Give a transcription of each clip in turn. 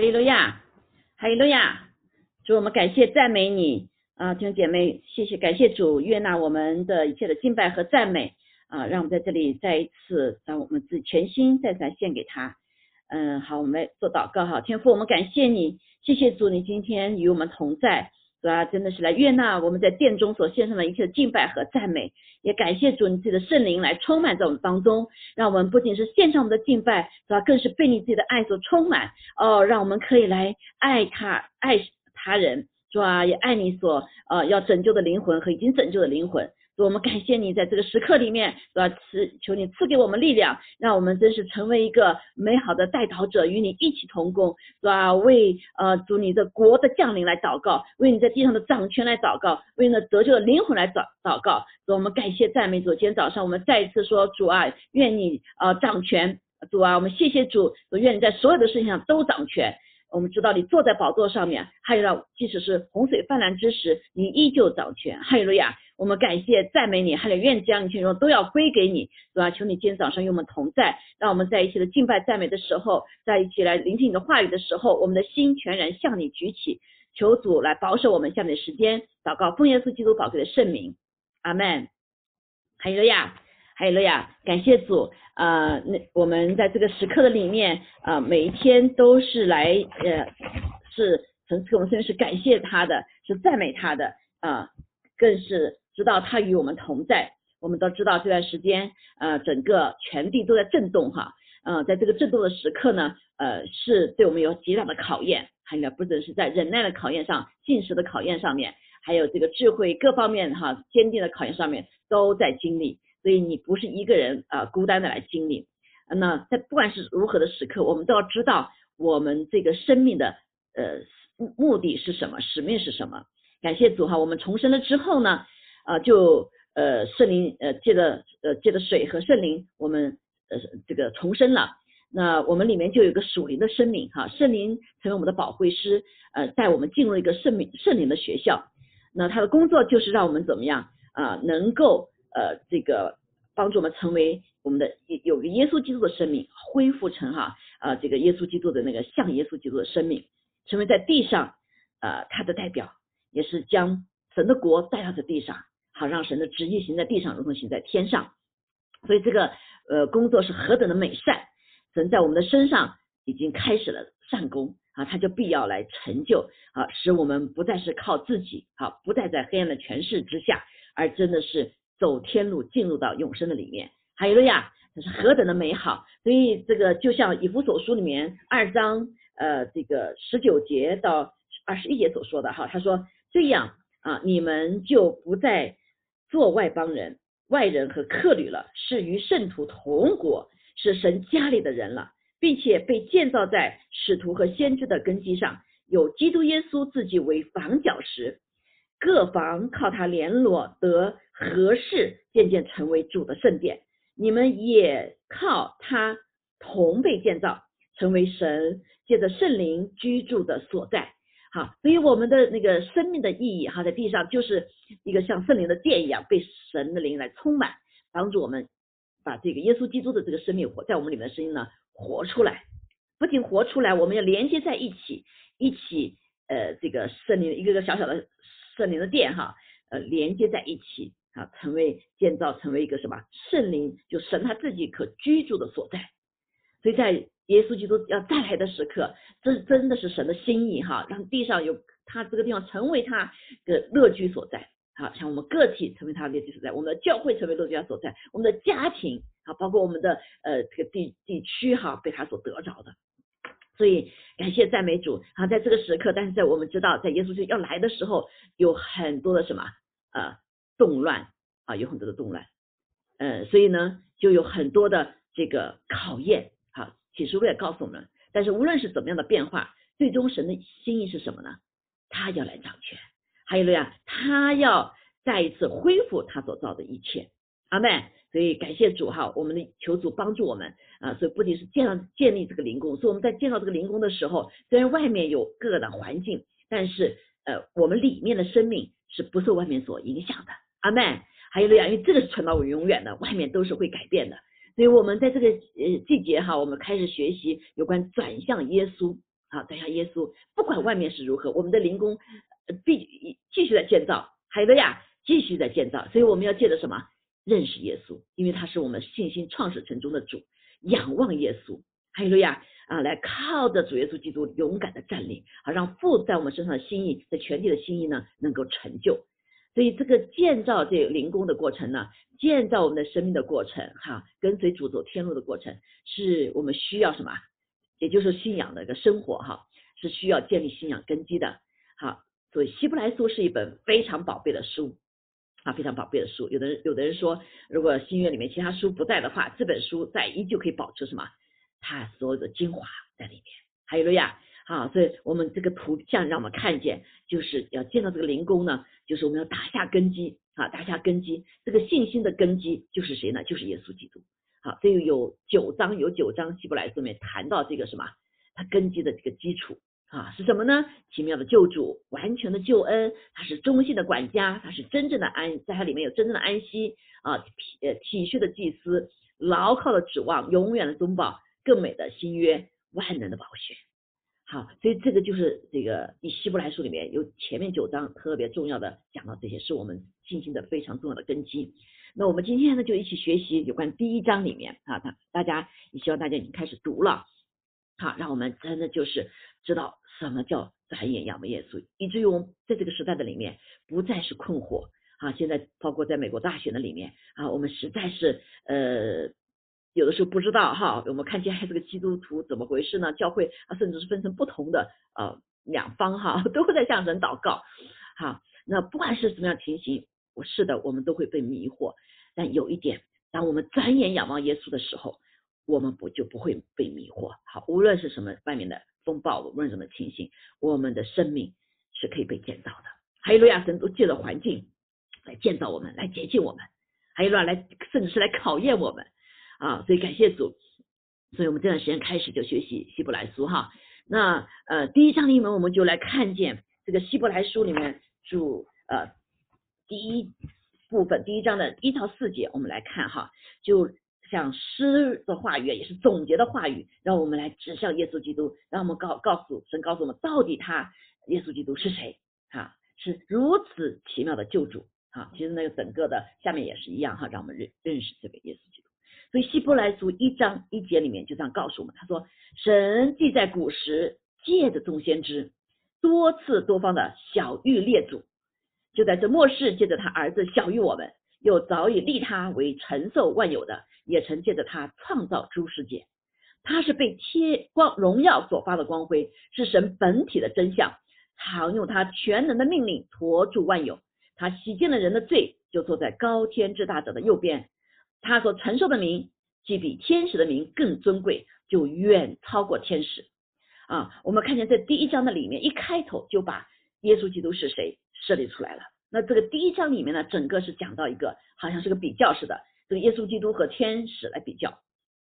哈利路亚，哈利路亚，主我们感谢赞美你。啊，弟兄姐妹，谢谢感谢主悦纳我们的一切的敬拜和赞美。啊，让我们在这里再一次把我们自己全心再次献给他。嗯，好，我们做祷告哈，天父，我们感谢你，谢谢主，你今天与我们同在。主啊，真的是来悦纳我们在殿中所献上的一切的敬拜和赞美，也感谢主你自己的圣灵来充满在我们当中，让我们不仅是献上我们的敬拜，主啊，更是被你自己的爱所充满哦，让我们可以来爱他，爱他人，主啊，也爱你所呃要拯救的灵魂和已经拯救的灵魂。我们感谢你在这个时刻里面，是吧？赐求你赐给我们力量，让我们真是成为一个美好的带导者，与你一起同工，是吧？为呃主你的国的降临来祷告，为你在地上的掌权来祷告，为你的得救的灵魂来祷祷告。主，我们感谢赞美主。今天早上我们再一次说，主啊，愿你呃掌权。主啊，我们谢谢主，愿你在所有的事情上都掌权。我们知道你坐在宝座上面，还有呢，即使是洪水泛滥之时，你依旧掌权。哈利路亚。我们感谢赞美你，还有愿将一切荣耀都要归给你，是吧？求你今天早上与我们同在，让我们在一起的敬拜赞美的时候，在一起来聆听你的话语的时候，我们的心全然向你举起，求主来保守我们下面的时间，祷告奉耶稣基督宝贵的圣名，阿门。哈利路亚，哈利路亚，感谢主，呃，那我们在这个时刻的里面，啊，每一天都是来，呃，是层次我们虽然是感谢他的，是赞美他的，啊，更是。知道他与我们同在，我们都知道这段时间，呃，整个全地都在震动哈，嗯，在这个震动的时刻呢，呃，是对我们有极大的考验，还有不只是在忍耐的考验上、信实的考验上面，还有这个智慧各方面哈坚定的考验上面都在经历，所以你不是一个人啊孤单的来经历，那在不管是如何的时刻，我们都要知道我们这个生命的呃目的是什么，使命是什么。感谢主哈，我们重生了之后呢？啊，就呃圣灵呃借着呃借着水和圣灵，我们呃这个重生了。那我们里面就有个属灵的生命哈，圣灵成为我们的保惠师，呃带我们进入一个圣灵圣灵的学校。那他的工作就是让我们怎么样啊，能够呃这个帮助我们成为我们的有个耶稣基督的生命，恢复成哈啊这个耶稣基督的那个像耶稣基督的生命，成为在地上呃他的代表，也是将神的国带到这地上。好让神的旨意行在地上，如同行在天上。所以这个呃工作是何等的美善，神在我们的身上已经开始了善功啊，他就必要来成就啊，使我们不再是靠自己啊，不再在黑暗的权势之下，而真的是走天路，进入到永生的里面。还有了呀，这是何等的美好！所以这个就像以弗所书里面二章呃这个十九节到二十一节所说的哈，他说这样啊，你们就不再。做外邦人、外人和客旅了，是与圣徒同国，是神家里的人了，并且被建造在使徒和先知的根基上，有基督耶稣自己为房角石，各房靠他联络得合适，渐渐成为主的圣殿。你们也靠他同被建造，成为神借着圣灵居住的所在。好，所以我们的那个生命的意义哈，在地上就是一个像圣灵的殿一样，被神的灵来充满，帮助我们把这个耶稣基督的这个生命活在我们里面的声音呢活出来。不仅活出来，我们要连接在一起，一起呃这个圣灵一个个小小的圣灵的殿哈，呃连接在一起啊，成为建造成为一个什么圣灵就神他自己可居住的所在。所以在耶稣基督要再来的时刻，这真的是神的心意哈，让地上有他这个地方成为他的乐居所在，好像我们个体成为他的乐居所在，我们的教会成为乐居所在，我们的家庭啊，包括我们的呃这个地地区哈，被他所得着的。所以感谢赞美主啊，在这个时刻，但是在我们知道，在耶稣基督要来的时候，有很多的什么呃动乱啊，有很多的动乱，呃，所以呢，就有很多的这个考验。启示录也告诉我们，但是无论是怎么样的变化，最终神的心意是什么呢？他要来掌权，还有了呀，他要再一次恢复他所造的一切。阿妹，所以感谢主哈，我们的求主帮助我们啊，所以不仅是建造建立这个灵宫，所以我们在建造这个灵宫的时候，虽然外面有各个的环境，但是呃，我们里面的生命是不受外面所影响的。阿妹，还有了呀，因为这个是传到永远的，外面都是会改变的。所以我们在这个呃季节哈，我们开始学习有关转向耶稣好，转向耶稣不管外面是如何，我们的灵宫必继续在建造，海德亚继续在建造，所以我们要借着什么认识耶稣，因为他是我们信心创始成中的主，仰望耶稣，海德亚啊，来靠着主耶稣基督勇敢的站立，好让父在我们身上的心意，在全体的心意呢能够成就。所以这个建造这灵工的过程呢，建造我们的生命的过程，哈，跟随主走天路的过程，是我们需要什么？也就是信仰的一个生活，哈，是需要建立信仰根基的。好，所以希伯来书是一本非常宝贝的书，啊，非常宝贝的书。有的人有的人说，如果新约里面其他书不在的话，这本书在依旧可以保持什么？它所有的精华在里面。还有了呀。啊，所以我们这个图像让我们看见，就是要见到这个灵工呢，就是我们要打下根基啊，打下根基。这个信心的根基就是谁呢？就是耶稣基督。好，所以有九章有九章希伯来书里面谈到这个什么？它根基的这个基础啊是什么呢？奇妙的救主，完全的救恩，他是忠心的管家，他是真正的安，在他里面有真正的安息啊，体体恤的祭司，牢靠的指望，永远的中保，更美的新约，万能的保险。好，所以这个就是这个以希伯来书里面有前面九章特别重要的讲到这些，是我们信心的非常重要的根基。那我们今天呢就一起学习有关第一章里面啊，大大家也希望大家已经开始读了，好，让我们真的就是知道什么叫转眼仰望耶稣，以至于我们在这个时代的里面不再是困惑啊。现在包括在美国大选的里面啊，我们实在是呃。有的时候不知道哈，我们看见 还是个基督徒怎么回事呢？教会啊，甚至是分成不同的呃两方哈，都会在向神祷告。好，那不管是什么样情形，我是的，我们都会被迷惑。但有一点，当我们转眼仰望耶稣的时候，我们不就不会被迷惑。好，无论是什么外面的风暴，无论什么情形，我们的生命是可以被建造的。还有路亚神都借着环境来建造我们，来洁净我们，还有路亚来甚至是来考验我们。啊，所以感谢主，所以我们这段时间开始就学习希伯来书哈。那呃，第一章里面我们就来看见这个希伯来书里面主呃第一部分第一章的一到四节，我们来看哈，就像诗的话语也是总结的话语，让我们来指向耶稣基督，让我们告告诉神告诉我们到底他耶稣基督是谁哈，是如此奇妙的救主哈。其实那个整个的下面也是一样哈，让我们认认识这个耶稣。所以希伯来书一章一节里面就这样告诉我们，他说：“神既在古时借着众先知多次多方的小玉列祖，就在这末世借着他儿子小玉我们，又早已立他为承受万有的，也曾借着他创造诸世界。他是被贴光荣耀所发的光辉，是神本体的真相，常用他全能的命令托住万有。他洗净了人的罪，就坐在高天之大者的右边。”他所承受的名，既比天使的名更尊贵，就远超过天使啊！我们看见在第一章的里面，一开头就把耶稣基督是谁设立出来了。那这个第一章里面呢，整个是讲到一个好像是个比较似的，这个耶稣基督和天使来比较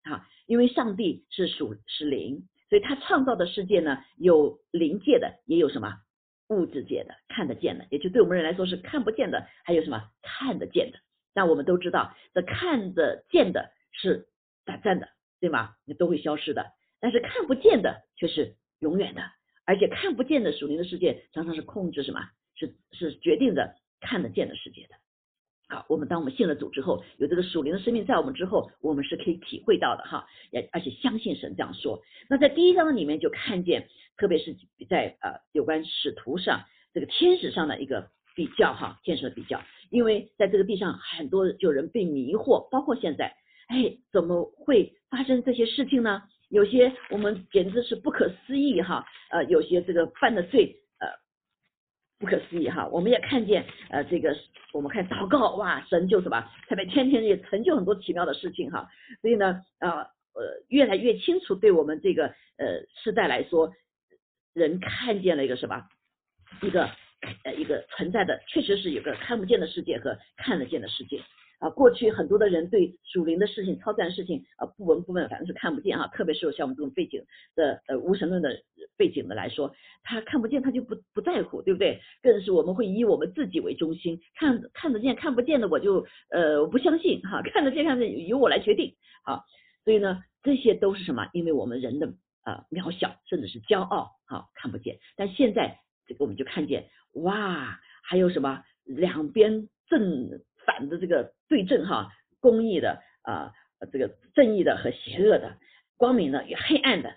啊，因为上帝是属是灵，所以他创造的世界呢，有灵界的，也有什么物质界的，看得见的，也就对我们人来说是看不见的，还有什么看得见的。但我们都知道，这看得见的是短暂的，对吗？你都会消失的。但是看不见的却是永远的，而且看不见的属灵的世界常常是控制什么？是是决定着看得见的世界的。好，我们当我们信了主之后，有这个属灵的生命在我们之后，我们是可以体会到的哈，也而且相信神这样说。那在第一章里面就看见，特别是在呃有关使徒上这个天使上的一个比较哈，建设比较。因为在这个地上，很多有人被迷惑，包括现在，哎，怎么会发生这些事情呢？有些我们简直是不可思议哈，呃，有些这个犯的罪，呃，不可思议哈。我们也看见，呃，这个我们看祷告，哇，神就什么，特别天天也成就很多奇妙的事情哈。所以呢，啊，呃，越来越清楚，对我们这个呃时代来说，人看见了一个什么，一个。呃，一个存在的，确实是有个看不见的世界和看得见的世界啊。过去很多的人对属灵的事情、超自然事情啊不闻不问，反正是看不见哈。特别是像我们这种背景的呃无神论的背景的来说，他看不见他就不不在乎，对不对？更是我们会以我们自己为中心，看看得见看不见的我就呃我不相信哈，看得见看得见由我来决定好。所以呢，这些都是什么？因为我们人的呃渺小，甚至是骄傲，好看不见。但现在这个我们就看见，哇，还有什么两边正反的这个对阵哈，公益的啊，这个正义的和邪恶的，光明的与黑暗的，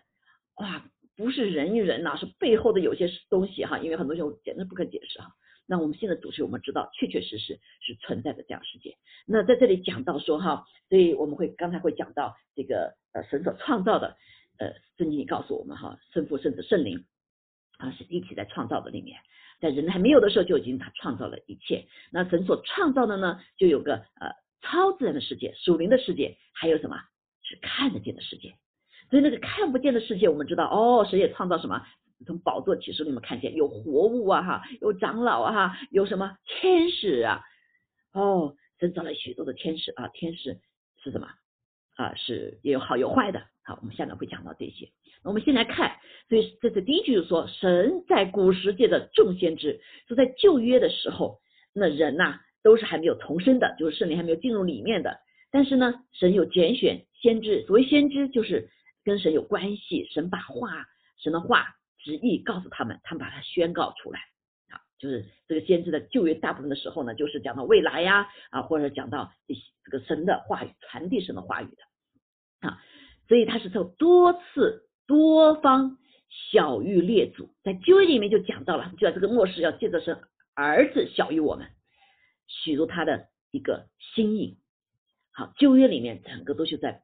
哇，不是人与人呐，是背后的有些东西哈，因为很多时候简直不可解释哈。那我们现在主持，我们知道确确实实是存在的这样世界。那在这里讲到说哈，所以我们会刚才会讲到这个呃神所创造的呃圣经里告诉我们哈，圣父、圣子、圣灵啊是一起在创造的里面，在人还没有的时候就已经他创造了一切。那神所创造的呢，就有个呃超自然的世界、属灵的世界，还有什么是看得见的世界。所以那个看不见的世界，我们知道哦，神也创造什么？从宝座启示里面看见有活物啊哈，有长老啊哈，有什么天使啊？哦，神造了许多的天使啊，天使是什么啊？是也有好有坏的。好，我们下面会讲到这些。我们先来看，所以这是第一句，就说神在古时界的众先知，说在旧约的时候，那人呐都是还没有重生的，就是圣灵还没有进入里面的。但是呢，神有拣选先知，所谓先知就是跟神有关系，神把话，神的话。旨意告诉他们，他们把它宣告出来啊，就是这个先知的旧约大部分的时候呢，就是讲到未来呀啊，或者讲到这个神的话语，传递神的话语的啊，所以他是从多次多方小于列祖，在旧约里面就讲到了，就在这个末世要借着神儿子小于我们，许入他的一个心意。好，旧约里面整个都是在。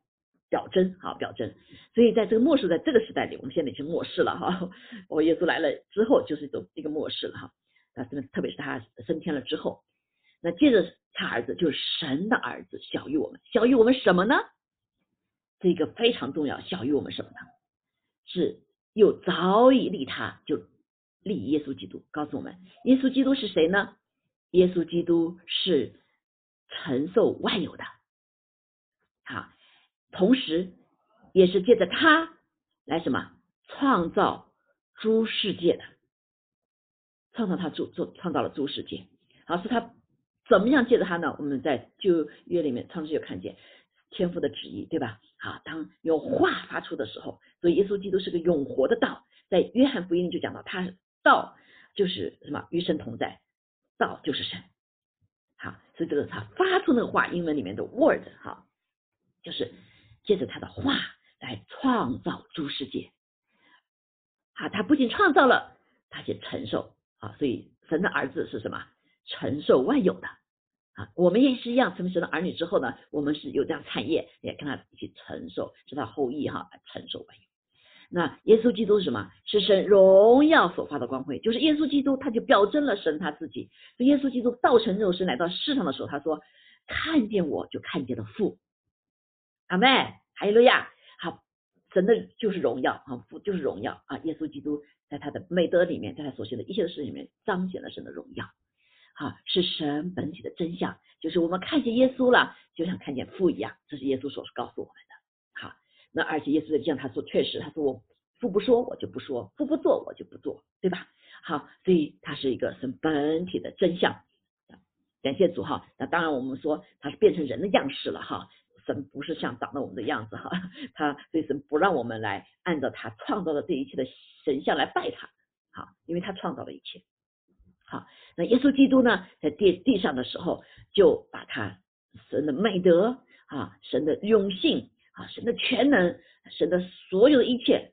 表征好表征，所以在这个末世，在这个时代里，我们现在已经末世了哈。我耶稣来了之后，就是一种一个末世了哈。啊，这特别是他升天了之后，那借着他儿子就是神的儿子，小于我们，小于我们什么呢？这个非常重要，小于我们什么呢？是又早已立他，就立耶稣基督，告诉我们，耶稣基督是谁呢？耶稣基督是承受万有的，好。同时，也是借着他来什么创造诸世界的，创造他诸做创造了诸世界。好，是他怎么样借着他呢？我们在旧约里面，创世就看见天父的旨意，对吧？啊，当有话发出的时候，所以耶稣基督是个永活的道。在约翰福音就讲到，他道就是什么？与神同在，道就是神。好，所以这个他发出那个话，英文里面的 word，哈，就是。借着他的话来创造诸世界，啊，他不仅创造了，他且承受啊，所以神的儿子是什么？承受万有的啊，我们也是一样，成为神的儿女之后呢，我们是有这样产业，也跟他一起承受，是他后裔哈，承受吧。那耶稣基督是什么？是神荣耀所发的光辉，就是耶稣基督，他就表征了神他自己。耶稣基督道成肉身来到世上的时候，他说：“看见我就看见了父。”阿妹，哈利路亚，好，神的就是荣耀啊，父就是荣耀啊，耶稣基督在他的美德里面，在他所行的一切的事里面，彰显了神的荣耀，啊，是神本体的真相，就是我们看见耶稣了，就像看见父一样，这是耶稣所告诉我们的，好，那而且耶稣像他说，确实他说我父不说，我就不说，父不做，我就不做，对吧？好，所以他是一个神本体的真相，感谢主哈，那当然我们说他是变成人的样式了哈。神不是像长了我们的样子哈，他所以神不让我们来按照他创造的这一切的神像来拜他，好，因为他创造了一切，好，那耶稣基督呢，在地地上的时候，就把他神的美德啊，神的永性啊，神的全能，神的所有的一切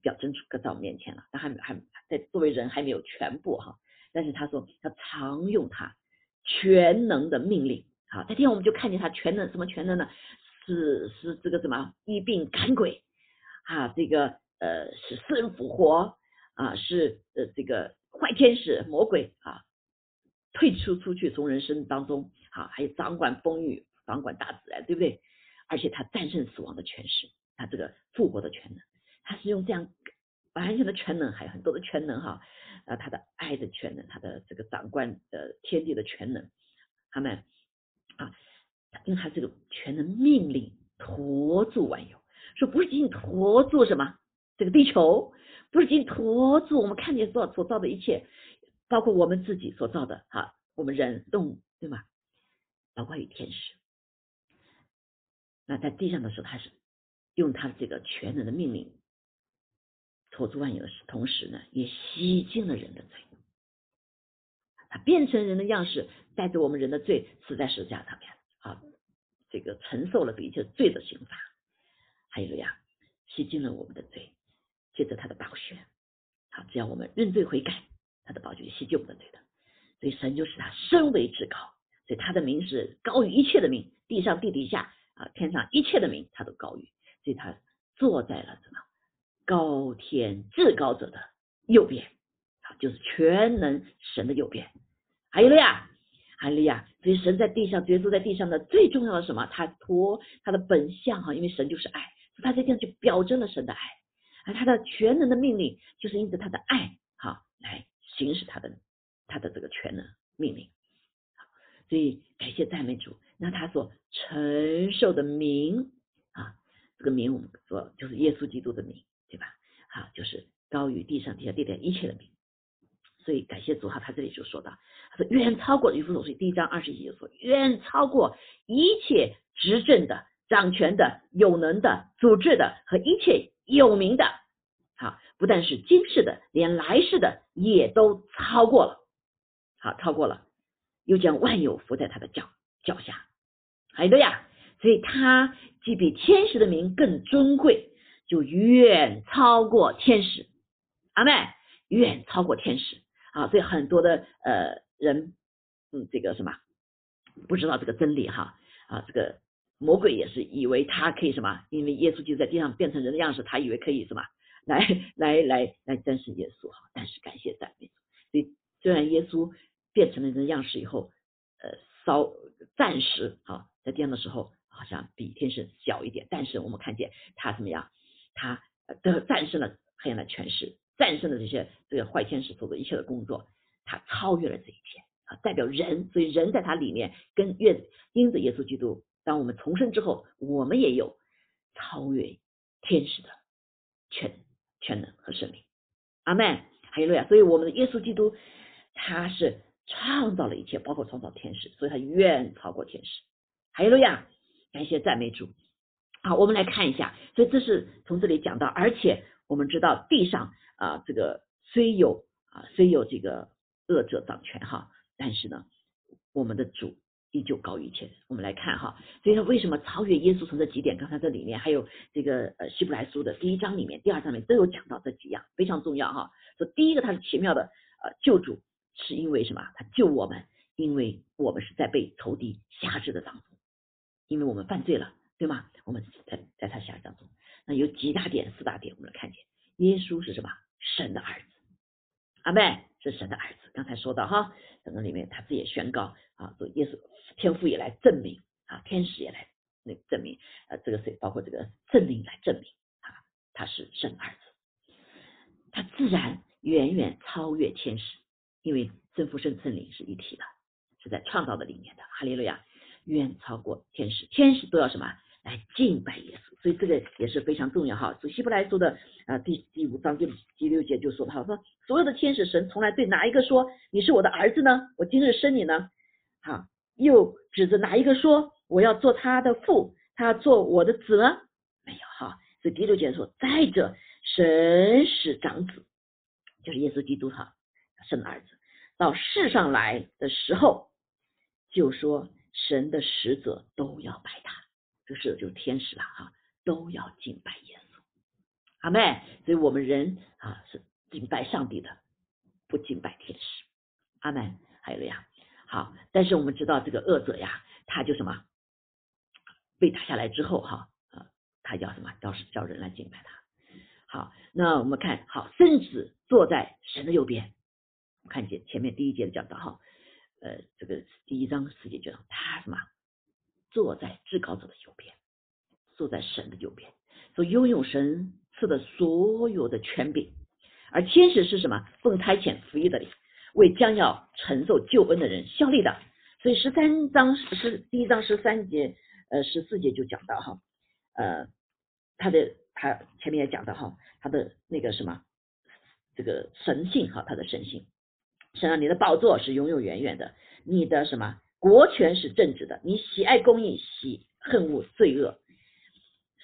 表征出搁在我们面前了，他还没还在作为人还没有全部哈，但是他说他常用他全能的命令。好，那天我们就看见他全能，什么全能呢？是是这个什么？一病赶鬼。啊，这个呃是死人复活。啊，是呃这个坏天使魔鬼啊退出出去从人生当中啊，还有掌管风雨，掌管大自然，对不对？而且他战胜死亡的权势，他这个复活的全能，他是用这样完全的全能，还有很多的全能哈，啊他的爱的全能，他的这个掌管呃天地的全能，他们。啊，用他这个全能命令托住万有，说不是仅仅托住什么这个地球，不是仅仅托住我们看见所所造的一切，包括我们自己所造的哈，我们人动物对吗？包括与天使。那在地上的时候，他是用他的这个全能的命令托住万有的同时呢，也洗净了人的罪。他变成人的样式，带着我们人的罪死在十字架上面啊，这个承受了这一切罪的刑罚。还有呀，洗净了我们的罪，借着他的宝血，好，只要我们认罪悔改，他的宝血洗净我们的罪的。所以神就是他身为至高，所以他的名是高于一切的名，地上地底下啊，天上一切的名他都高于，所以他坐在了什么？高天至高者的右边，啊，就是全能神的右边。还有了呀，还有了呀。所以神在地上，耶稣在地上的最重要的什么？他托他的本相哈，因为神就是爱，他这样就表征了神的爱，而他的全能的命令就是因着他的爱哈来行使他的他的这个全能命令。所以感谢赞美主，那他所承受的名啊，这个名我们说就是耶稣基督的名。对吧？好，就是高于地上、地下、地点一切的名。所以感谢主哈，他这里就说到，他说远超过渔夫所说第一章二十一节说，远超过一切执政的、掌权的、有能的、组织的和一切有名的。好，不但是今世的，连来世的也都超过了。好，超过了，又将万有伏在他的脚脚下。还有呀，所以他既比天使的名更尊贵。就远超过天使，阿妹，远超过天使啊！所以很多的呃人，嗯，这个什么不知道这个真理哈啊，这个魔鬼也是以为他可以什么？因为耶稣就在地上变成人的样式，他以为可以什么？来来来来战胜耶稣哈！但是感谢赞美，所以虽然耶稣变成了人的样式以后，呃，稍暂时哈在地上的时候好像比天使小一点，但是我们看见他怎么样？他的战胜了黑暗的权势，战胜了这些这个坏天使做的一切的工作，他超越了这一切啊！代表人，所以人在他里面跟越因着耶稣基督，当我们重生之后，我们也有超越天使的全全能和生命。阿门，还有路亚！所以我们的耶稣基督他是创造了一切，包括创造天使，所以他远超过天使。还有路亚！感谢赞美主。好，我们来看一下，所以这是从这里讲到，而且我们知道地上啊，这个虽有啊，虽有这个恶者掌权哈，但是呢，我们的主依旧高于一切。我们来看哈，所以说为什么超越耶稣从这几点？刚才这里面还有这个呃希伯来书的第一章里面、第二章里面都有讲到这几样，非常重要哈。说第一个他是奇妙的呃救主，是因为什么？他救我们，因为我们是在被仇敌辖制的当中，因为我们犯罪了。对吗？我们在在他下当中，那有几大点、四大点，我们来看见，耶稣是什么？神的儿子，阿妹是神的儿子。刚才说到哈，整个里面他自己也宣告啊，说耶稣天父也来证明啊，天使也来那证明，呃，这个是包括这个圣灵来证明啊，他是神儿子，他自然远远超越天使，因为圣父圣圣灵是一体的，是在创造的里面的，哈利路亚，远超过天使，天使都要什么？来敬拜耶稣，所以这个也是非常重要哈。所以希伯来书的啊第第五章第第六节就说他说所有的天使神从来对哪一个说你是我的儿子呢？我今日生你呢？好，又指着哪一个说我要做他的父，他做我的子呢？没有哈。所以第六节说再者神使长子，就是耶稣基督哈生的儿子到世上来的时候，就说神的使者都要拜他。这是就是天使了哈，都要敬拜耶稣，阿妹，所以我们人啊是敬拜上帝的，不敬拜天使，阿门。还有了呀，好，但是我们知道这个恶者呀，他就什么被打下来之后哈，啊，他叫什么？叫是叫人来敬拜他。好，那我们看好，圣子坐在神的右边，看见前面第一节的讲到哈，呃，这个第一章十节讲他什么？坐在至高者的右边，坐在神的右边，所拥有神赐的所有的权柄。而天使是什么？奉差遣服役的灵，为将要承受救恩的人效力的。所以十三章是第一章十三节，呃十四节就讲到哈，呃他的他前面也讲到哈，他的那个什么这个神性哈，他的神性。神啊，你的宝座是永永远远的，你的什么？国权是正直的，你喜爱公义，喜恨恶罪恶，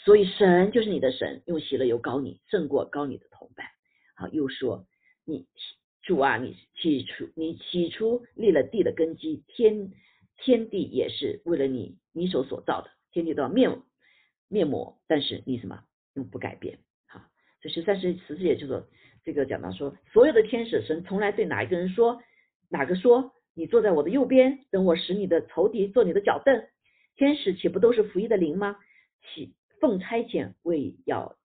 所以神就是你的神，用喜乐油膏你，胜过高你的同伴。好，又说你主啊，你起初你起初立了地的根基，天天地也是为了你你手所造的，天地都要面面膜，但是你什么又不改变？好，这十三十十四节就说这个讲到说，所有的天使神从来对哪一个人说，哪个说你坐在我的右边，等我使你的仇敌做你的脚凳？天使岂不都是服役的灵吗？起奉差遣为要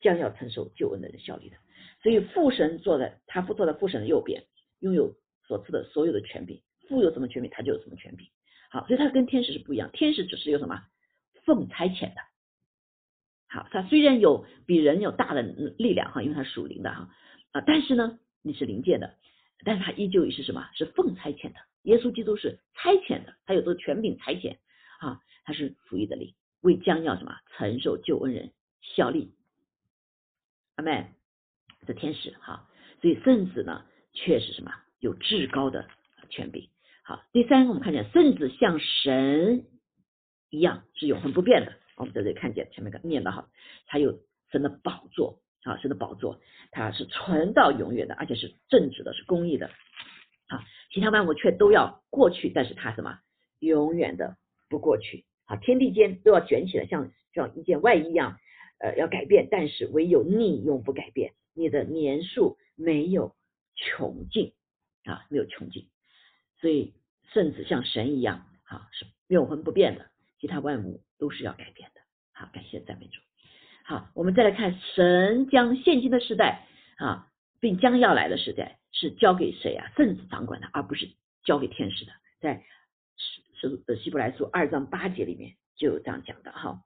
将要承受救恩的人效力的？所以父神坐在他父坐在父神的右边，拥有所赐的所有的权柄。父有什么权柄，他就有什么权柄。好，所以他跟天使是不一样。天使只是有什么奉差遣的。好，他虽然有比人有大的力量哈，因为他属灵的哈啊，但是呢，你是灵界的，但是他依旧也是什么？是奉差遣的。耶稣基督是差遣的，他有这个权柄差遣啊，他是服役的灵，为将要什么承受救恩人效力。阿门。这天使哈，所以圣子呢，却是什么？有至高的权柄。好，第三个，我们看见圣子像神一样是永恒不变的。我们在这里看见前面个念的哈，他有神的宝座啊，神的宝座，它是存到永远的，而且是正直的，是公义的。啊，其他万物却都要过去，但是它什么？永远的不过去。啊，天地间都要卷起来，像像一件外衣一样，呃，要改变，但是唯有你永不改变，你的年数没有穷尽啊，没有穷尽。所以。圣子像神一样，啊，是永恒不变的，其他万物都是要改变的。好，感谢赞美主。好，我们再来看神将现今的时代啊，并将要来的时代是交给谁啊？圣子掌管的，而不是交给天使的。在是是希伯来书二章八节里面就有这样讲的哈，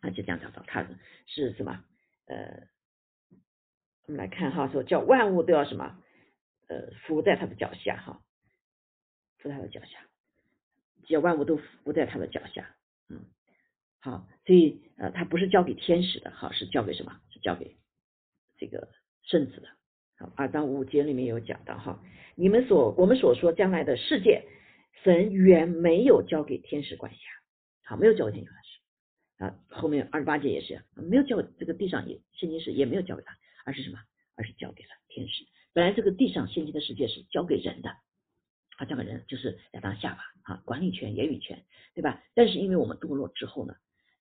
啊，就这样讲到他是什么？呃，我们来看哈，说叫万物都要什么？呃，伏在他的脚下哈。伏在他的脚下，只要万物都伏在他的脚下，嗯，好，所以呃，他不是交给天使的，好，是交给什么？是交给这个圣子的。好，二章五节里面有讲到哈，你们所我们所说将来的世界，神原没有交给天使管辖，好，没有交给天使管辖啊。后面二十八节也是，没有交给这个地上也现今世也没有交给他，而是什么？而是交给了天使。本来这个地上现今的世界是交给人的。啊这个人就是亚当夏娃啊，管理权、言语权，对吧？但是因为我们堕落之后呢，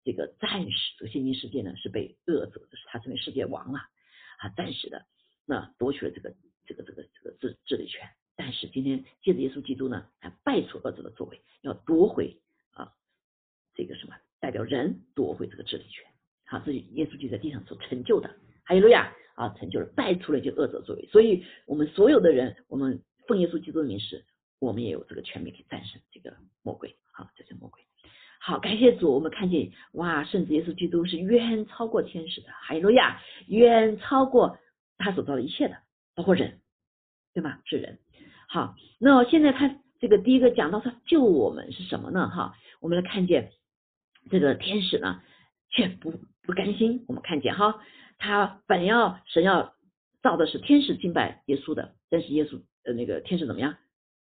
这个暂时这个现今世界呢是被恶者，就是他成为世界王了啊，暂时的那夺取了这个这个这个这个治治理权。但是今天借着耶稣基督呢，来败除恶者的作为，要夺回啊这个什么代表人夺回这个治理权。好，这是耶稣就在地上所成就的，哈利路亚啊，成就了败出了这恶者作为。所以我们所有的人，我们奉耶稣基督的名是。我们也有这个权柄去战胜这个魔鬼，好，这是魔鬼。好，感谢主，我们看见哇，圣子耶稣基督是远超过天使的，哈利路亚，远超过他所造的一切的，包括人，对吗？是人。好，那现在他这个第一个讲到他救我们是什么呢？哈，我们来看见这个天使呢，却不不甘心。我们看见哈，他本要神要造的是天使敬拜耶稣的，但是耶稣呃那个天使怎么样？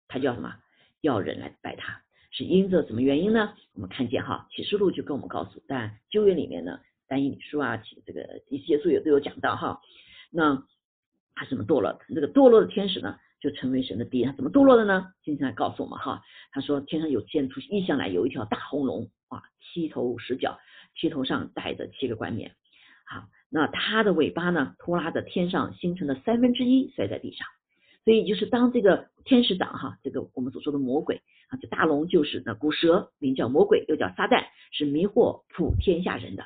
他叫什么？要人来拜他，是因着什么原因呢？我们看见哈，启示录就跟我们告诉，但旧约里面呢，单一理书啊，这个一些书也都有讲到哈。那他怎么堕落？这个堕落的天使呢，就成为神的敌人。他怎么堕落的呢？今天来告诉我们哈，他说天上有现出异象来，有一条大红龙啊，七头十角，七头上戴着七个冠冕。好，那它的尾巴呢，拖拉着天上星辰的三分之一，摔在地上。所以就是当这个天使长哈，这个我们所说的魔鬼啊，这大龙就是那古蛇，名叫魔鬼，又叫撒旦，是迷惑普天下人的。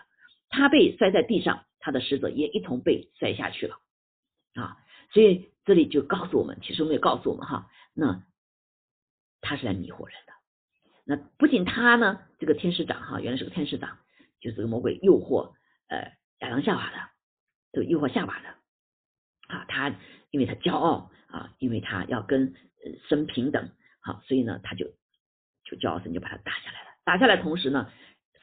他被摔在地上，他的使者也一同被摔下去了啊。所以这里就告诉我们，其实我们也告诉我们哈，那他是来迷惑人的。那不仅他呢，这个天使长哈，原来是个天使长，就是这个魔鬼诱惑呃亚当夏娃的，就诱惑夏娃的啊，他因为他骄傲。啊，因为他要跟神平等，好，所以呢，他就就骄傲，神就把他打下来了。打下来同时呢，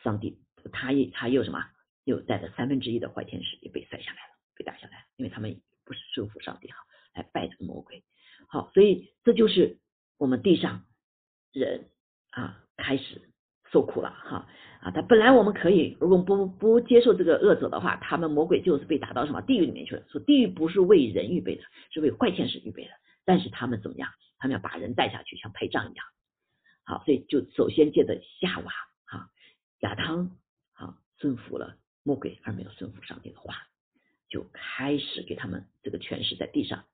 上帝他也他又什么，又带着三分之一的坏天使也被摔下来了，被打下来了，因为他们不是顺服上帝哈，来拜这个魔鬼。好，所以这就是我们地上人啊开始受苦了哈啊！他本来我们可以，如果不不接受这个恶者的话，他们魔鬼就是被打到什么地狱里面去了。说地狱不是为人预备的，是为坏天使预备的。但是他们怎么样？他们要把人带下去，像陪葬一样。好，所以就首先借着夏娃哈亚当好顺服了魔鬼，而没有顺服上帝的话，就开始给他们这个权势在地上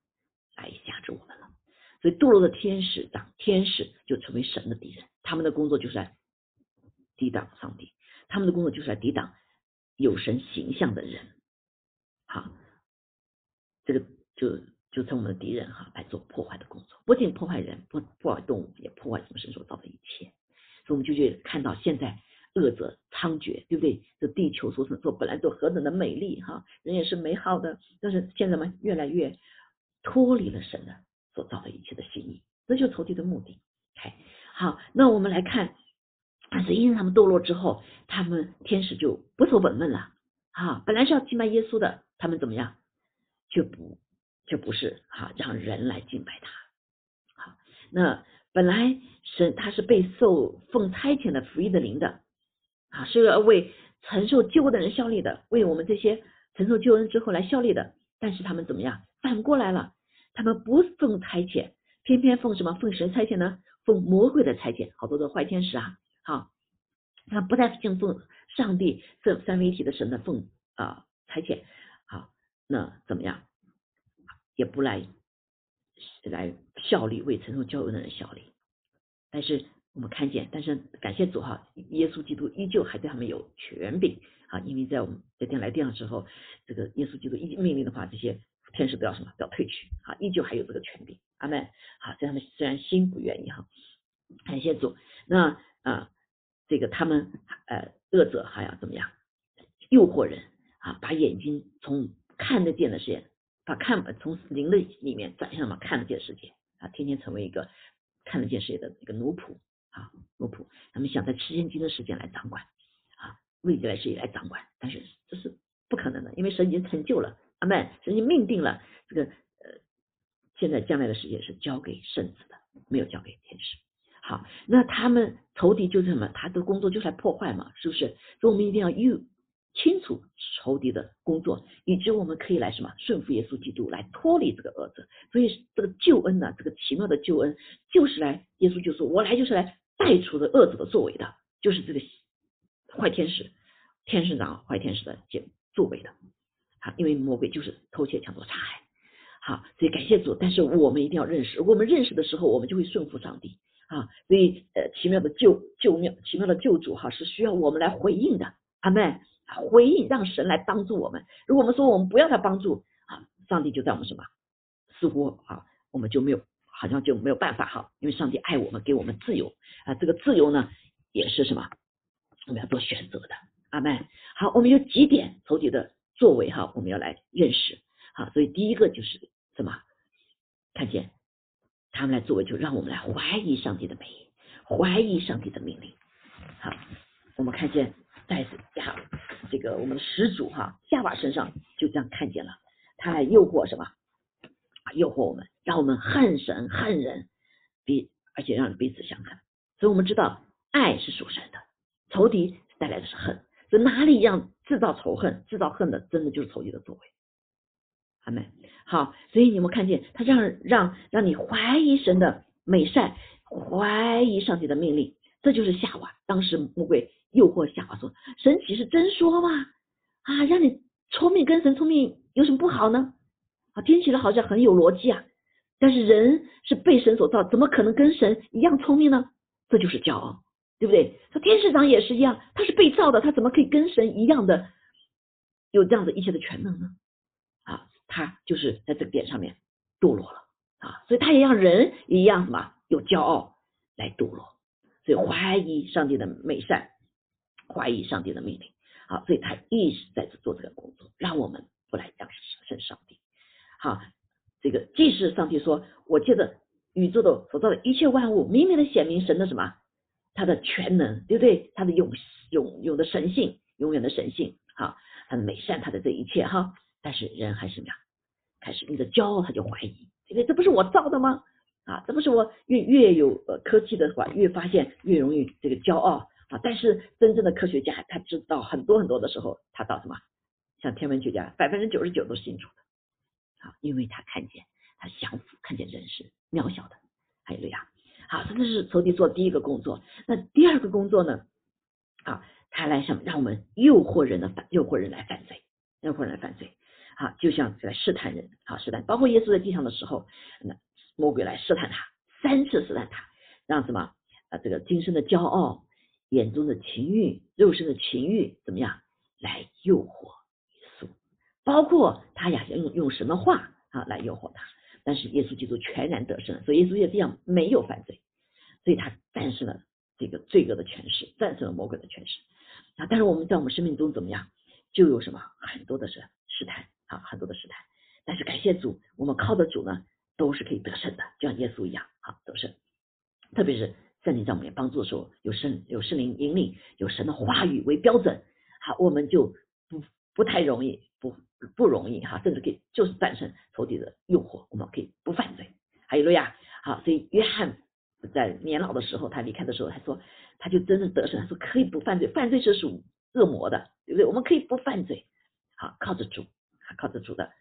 来辖制我们了。所以堕落的天使长天使就成为神的敌人，他们的工作就是来。抵挡上帝，他们的工作就是来抵挡有神形象的人，好，这个就就成我们的敌人哈，来做破坏的工作，不仅破坏人，破破坏动物，也破坏什么神所造的一切。所以我们就去看到现在恶者猖獗，对不对？这地球所所本来都何等的美丽哈，人也是美好的，但是现在嘛，越来越脱离了神的所造的一切的心意，这就是仇敌的目的。OK，好，那我们来看。但是因为他们堕落之后，他们天使就不守本分了啊！本来是要敬拜耶稣的，他们怎么样？就不就不是哈，让人来敬拜他。好，那本来神他是被受奉差遣的福音的灵的啊，是要为承受救恩的人效力的，为我们这些承受救恩之后来效力的。但是他们怎么样？反过来了，他们不奉差遣，偏偏奉什么？奉神差遣呢？奉魔鬼的差遣，好多的坏天使啊！好，他不再敬奉上帝这三位一体的神的奉啊差遣，好，那怎么样？也不来来效力为承受教育的人效力。但是我们看见，但是感谢主哈，耶稣基督依旧还对他们有权柄啊，因为在我们在天来地上时候，这个耶稣基督一命令的话，这些天使都要什么？要退去啊，依旧还有这个权柄。阿门。好，这他们虽然心不愿意哈，感谢主。那啊。这个他们呃恶者还要怎么样诱惑人啊？把眼睛从看得见的世界，把看从灵的里面转向嘛看得见世界啊，天天成为一个看得见世界的一个奴仆啊奴仆。他们想在吃现金的时间来掌管啊，未来世界来掌管，但是这是不可能的，因为神已经成就了，阿门，神已经命定了这个呃现在将来的世界是交给圣子的，没有交给天使。好，那他们仇敌就是什么？他的工作就是来破坏嘛，是不是？所以我们一定要又清楚仇敌的工作，以及我们可以来什么顺服耶稣基督，来脱离这个恶者。所以这个救恩呢，这个奇妙的救恩，就是来耶稣就说：“我来就是来带出的恶者的作为的，就是这个坏天使、天使长、坏天使的作作为的。好，因为魔鬼就是偷窃、抢夺、杀害。好，所以感谢主，但是我们一定要认识，我们认识的时候，我们就会顺服上帝。啊，所以呃，奇妙的救救妙，奇妙的救主哈，是需要我们来回应的，阿妹，回应让神来帮助我们。如果我们说我们不要他帮助啊，上帝就在我们什么？似乎啊，我们就没有，好像就没有办法哈，因为上帝爱我们，给我们自由啊，这个自由呢，也是什么？我们要做选择的，阿妹。好，我们有几点仇敌的作为哈，我们要来认识。好，所以第一个就是什么？看见。他们来作为，就让我们来怀疑上帝的美意，怀疑上帝的命令。好，我们看见在亚这个我们的始祖哈夏娃身上就这样看见了，他来诱惑什么？诱惑我们，让我们恨神恨人，彼而且让彼此相恨。所以我们知道爱是属神的，仇敌带来的是恨。所以哪里让制造仇恨、制造恨的，真的就是仇敌的作为。阿门。好，所以你们看见他让让让你怀疑神的美善，怀疑上帝的命令，这就是夏娃。当时魔鬼诱惑夏娃说：“神岂是真说吗？啊，让你聪明跟神聪明有什么不好呢？啊，听起来好像很有逻辑啊。但是人是被神所造，怎么可能跟神一样聪明呢？这就是骄傲，对不对？说天使长也是一样，他是被造的，他怎么可以跟神一样的有这样的一切的全能呢？他就是在这个点上面堕落了啊，所以他也让人一样什么有骄傲来堕落，所以怀疑上帝的美善，怀疑上帝的命令，好，所以他一直在做这个工作，让我们不来仰视上帝。好，这个即使上帝说，我借着宇宙的所造的一切万物，明明的显明神的什么，他的全能，对不对？他的永永永的神性，永远的神性，好，他的美善，他的这一切哈，但是人还是什么呀？开始，你的骄傲他就怀疑，因为这不是我造的吗？啊，这不是我越越有呃科技的话，越发现越容易这个骄傲啊，但是真正的科学家他知道很多很多的时候，他到什么？像天文学家，百分之九十九都是清楚的，啊，因为他看见他降服，看见人是渺小的，还有这样，好，这是仇敌做第一个工作。那第二个工作呢？啊，他来想让我们诱惑人的犯，诱惑人来犯罪，诱惑人来犯罪。啊，就像来试探人，啊试探，包括耶稣在地上的时候，那魔鬼来试探他，三次试探他，让什么啊？这个今生的骄傲，眼中的情欲，肉身的情欲，怎么样来诱惑耶稣？包括他呀，用用什么话啊来诱惑他，但是耶稣基督全然得胜，所以耶稣在地上没有犯罪，所以他战胜了这个罪恶的权势，战胜了魔鬼的权势啊。但是我们在我们生命中怎么样，就有什么很多的是试探。啊，很多的试探，但是感谢主，我们靠的主呢，都是可以得胜的，就像耶稣一样，好得胜。特别是圣灵在我们帮助的时候，有圣有圣灵引领，有神的话语为标准，好，我们就不不太容易，不不容易哈，甚至可以就是战胜仇敌的诱惑，我们可以不犯罪。还有路亚，好，所以约翰在年老的时候，他离开的时候，他说他就真正得胜，他说可以不犯罪，犯罪是属恶魔的，对不对？我们可以不犯罪，好，靠着主。靠着主的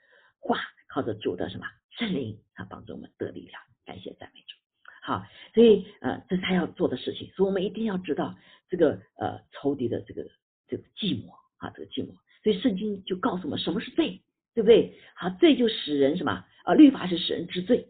话，靠着主的什么圣灵啊，帮助我们得力量。感谢赞美主。好，所以呃，这是他要做的事情。所以我们一定要知道这个呃仇敌的这个这个寂寞啊，这个寂寞。所以圣经就告诉我们什么是罪，对不对？好，罪就使人什么啊？律法是使人知罪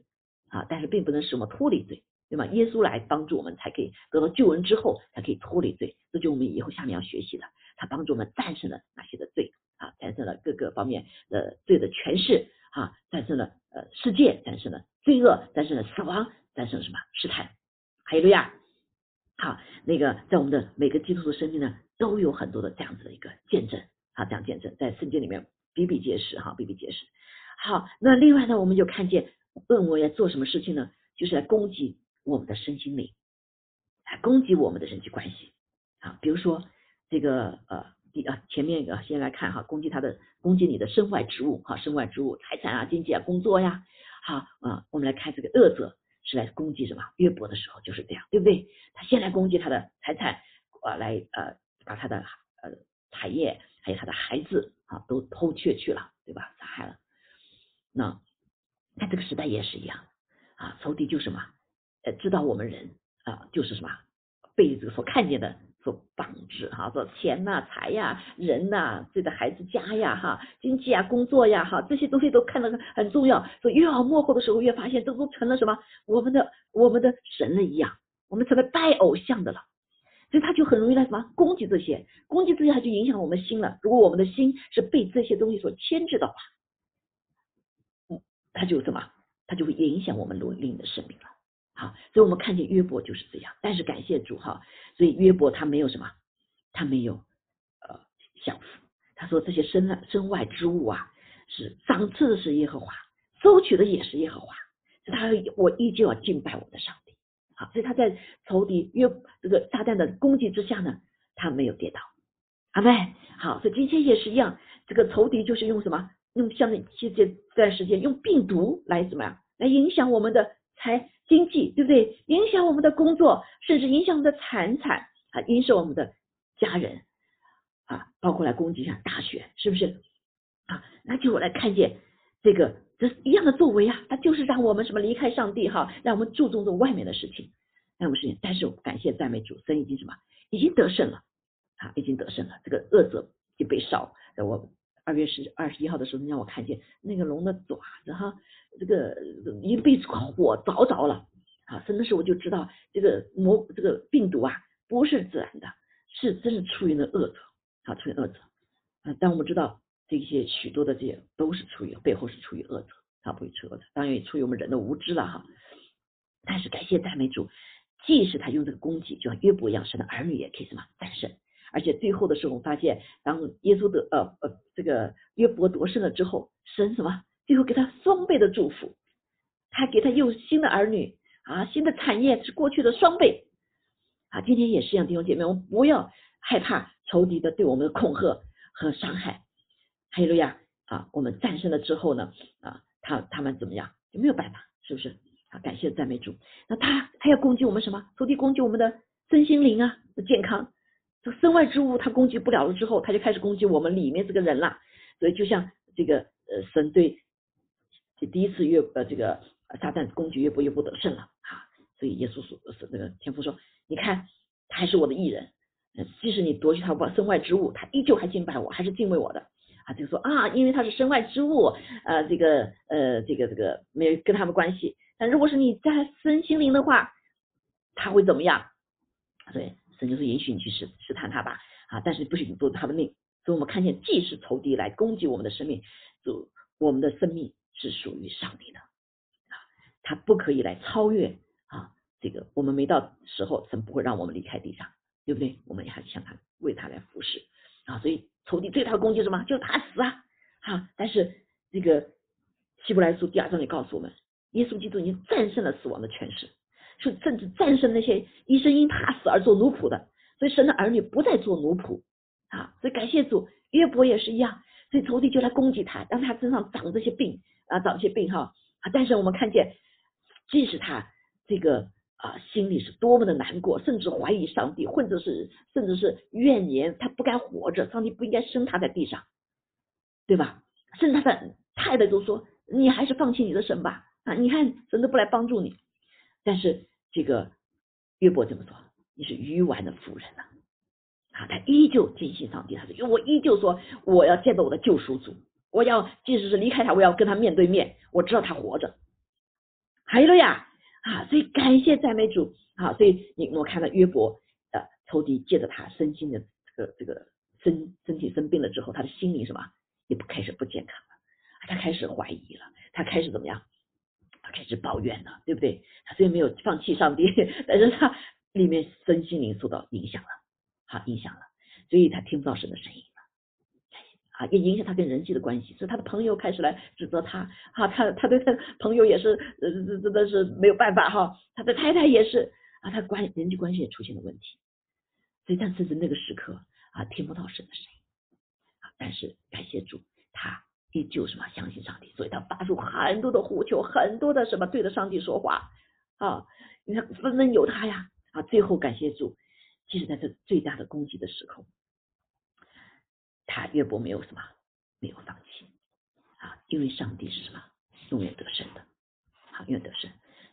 啊，但是并不能使我们脱离罪，对吗？耶稣来帮助我们，才可以得到救恩之后，才可以脱离罪。这就我们以后下面要学习的，他帮助我们战胜了哪些的罪。啊，战胜了各个方面的罪的权势，啊，战胜了呃世界，战胜了罪恶，战胜了死亡，战胜了什么试探？还有路亚，好，那个在我们的每个基督徒生命呢，都有很多的这样子的一个见证，啊，这样见证在圣经里面比比皆是，哈，比比皆是。好，那另外呢，我们就看见恶魔要做什么事情呢？就是来攻击我们的身心灵，来攻击我们的人际关系，啊，比如说这个呃。第啊，前面一个先来看哈，攻击他的，攻击你的身外之物哈，身外之物，财产啊，经济啊，工作呀，好啊，我们来看这个恶者是来攻击什么？约伯的时候就是这样，对不对？他先来攻击他的财产啊，来呃把他的呃产业还有他的孩子啊都偷窃去了，对吧？杀害了。那在这个时代也是一样啊，仇敌就什么？呃，知道我们人啊就是什么被这个所看见的。所绑制哈，说钱呐、财呀、人呐、自己的孩子家呀、哈、经济啊、工作呀、哈，这些东西都看得很重要。说越往幕后的时候，越发现这都成了什么？我们的我们的神了一样，我们成了拜偶像的了。所以他就很容易来什么攻击这些，攻击这些，他就影响我们心了。如果我们的心是被这些东西所牵制的话，嗯，他就什么？他就会影响我们灵灵的生命了。好，所以我们看见约伯就是这样，但是感谢主哈，所以约伯他没有什么，他没有呃享福。他说这些身外身外之物啊，是赏赐的是耶和华，收取的也是耶和华，他我依旧要敬拜我的上帝。好，所以他在仇敌约这个撒旦的攻击之下呢，他没有跌倒。阿妹，好，所以今天也是一样，这个仇敌就是用什么？用像这这段时间用病毒来怎么样来影响我们的财。经济对不对？影响我们的工作，甚至影响我们的财产啊，影响我们的家人啊，包括来攻击一下大学，是不是啊？那就我来看见这个这一样的作为啊，它就是让我们什么离开上帝哈，让我们注重这外面的事情，那么事情。但是感谢赞美主，神已经什么已经得胜了啊，已经得胜了，这个恶者已被烧。我二月十二十一号的时候，你让我看见那个龙的爪子哈。这个一被火着着了啊！真的是我就知道这个魔这个病毒啊不是自然的，是真是出于那恶者啊，出于恶者啊。但我们知道这些许多的这些都是出于背后是出于恶者啊，不会出恶者，当然也出于我们人的无知了哈。但是感谢赞美主，即使他用这个攻击，就像约伯一样，神的儿女也可以什么战胜。而且最后的时候，我们发现当耶稣得呃呃这个约伯得胜了之后，神什么？最后给他双倍的祝福，他给他又新的儿女啊，新的产业是过去的双倍啊。今天也是一样，弟兄姐妹，我们不要害怕仇敌的对我们的恐吓和伤害。还有路亚啊，我们战胜了之后呢啊，他他们怎么样就没有办法，是不是啊？感谢赞美主。那他还要攻击我们什么？仇敌攻击我们的身心灵啊的健康这个身外之物他攻击不了了之后，他就开始攻击我们里面这个人了。所以就像这个呃神对第一次越呃这个撒旦攻击越不越不得胜了啊，所以耶稣说是那个天父说，你看他还是我的艺人，即使你夺去他身外之物，他依旧还敬拜我，还是敬畏我的啊。就说啊，因为他是身外之物，呃这个呃这个这个没有跟他们关系。但如果是你在身心灵的话，他会怎么样？所以神就是允许你去试试探他吧啊，但是不许你做他的命。所以我们看见，既是仇敌来攻击我们的生命，就我们的生命是属于上帝的啊，他不可以来超越啊。这个我们没到时候，神不会让我们离开地上，对不对？我们也还向他为他来服侍啊。所以仇敌最大的攻击是什么？就是他死啊啊！但是这个希伯来书第二章里告诉我们，耶稣基督已经战胜了死亡的权势，就甚至战胜那些一生因怕死而做奴仆的。所以神的儿女不再做奴仆。啊，所以感谢主，约伯也是一样，所以仇敌就来攻击他，让他身上长这些病啊，长些病哈啊。但是我们看见，即使他这个啊心里是多么的难过，甚至怀疑上帝，或者是甚至是怨言，他不该活着，上帝不应该生他在地上，对吧？甚至他的太太都说，你还是放弃你的神吧啊！你看神都不来帮助你，但是这个约伯怎么说？你是愚顽的妇人呐。啊，他依旧坚信上帝，他说：“我依旧说我要见到我的救赎主，我要即使是离开他，我要跟他面对面，我知道他活着。”还有了呀，啊，所以感谢赞美主啊！所以你我看到约伯的仇敌借着他身心的这个这个身身体生病了之后，他的心灵什么也不开始不健康了，他开始怀疑了，他开始怎么样？开始抱怨了，对不对？他虽然没有放弃上帝，但是他里面身心灵受到影响了。好影响了，所以他听不到神的声音了，啊，也影响他跟人际的关系，所以他的朋友开始来指责他，啊，他他对他 朋友也是，呃，真的是没有办法哈，他的太太也是，啊，他关人际关系也出现了问题，所以但甚至那个时刻啊，听不到神的声音，但是感谢主，他依旧什么相信上帝，所以他发出很多的呼求，很多的什么对着上帝说话，啊，你看纷纷有他呀，啊，最后感谢主。即使在这最大的攻击的时候，他约伯没有什么，没有放弃啊，因为上帝是什么，永远得胜的，永远得胜，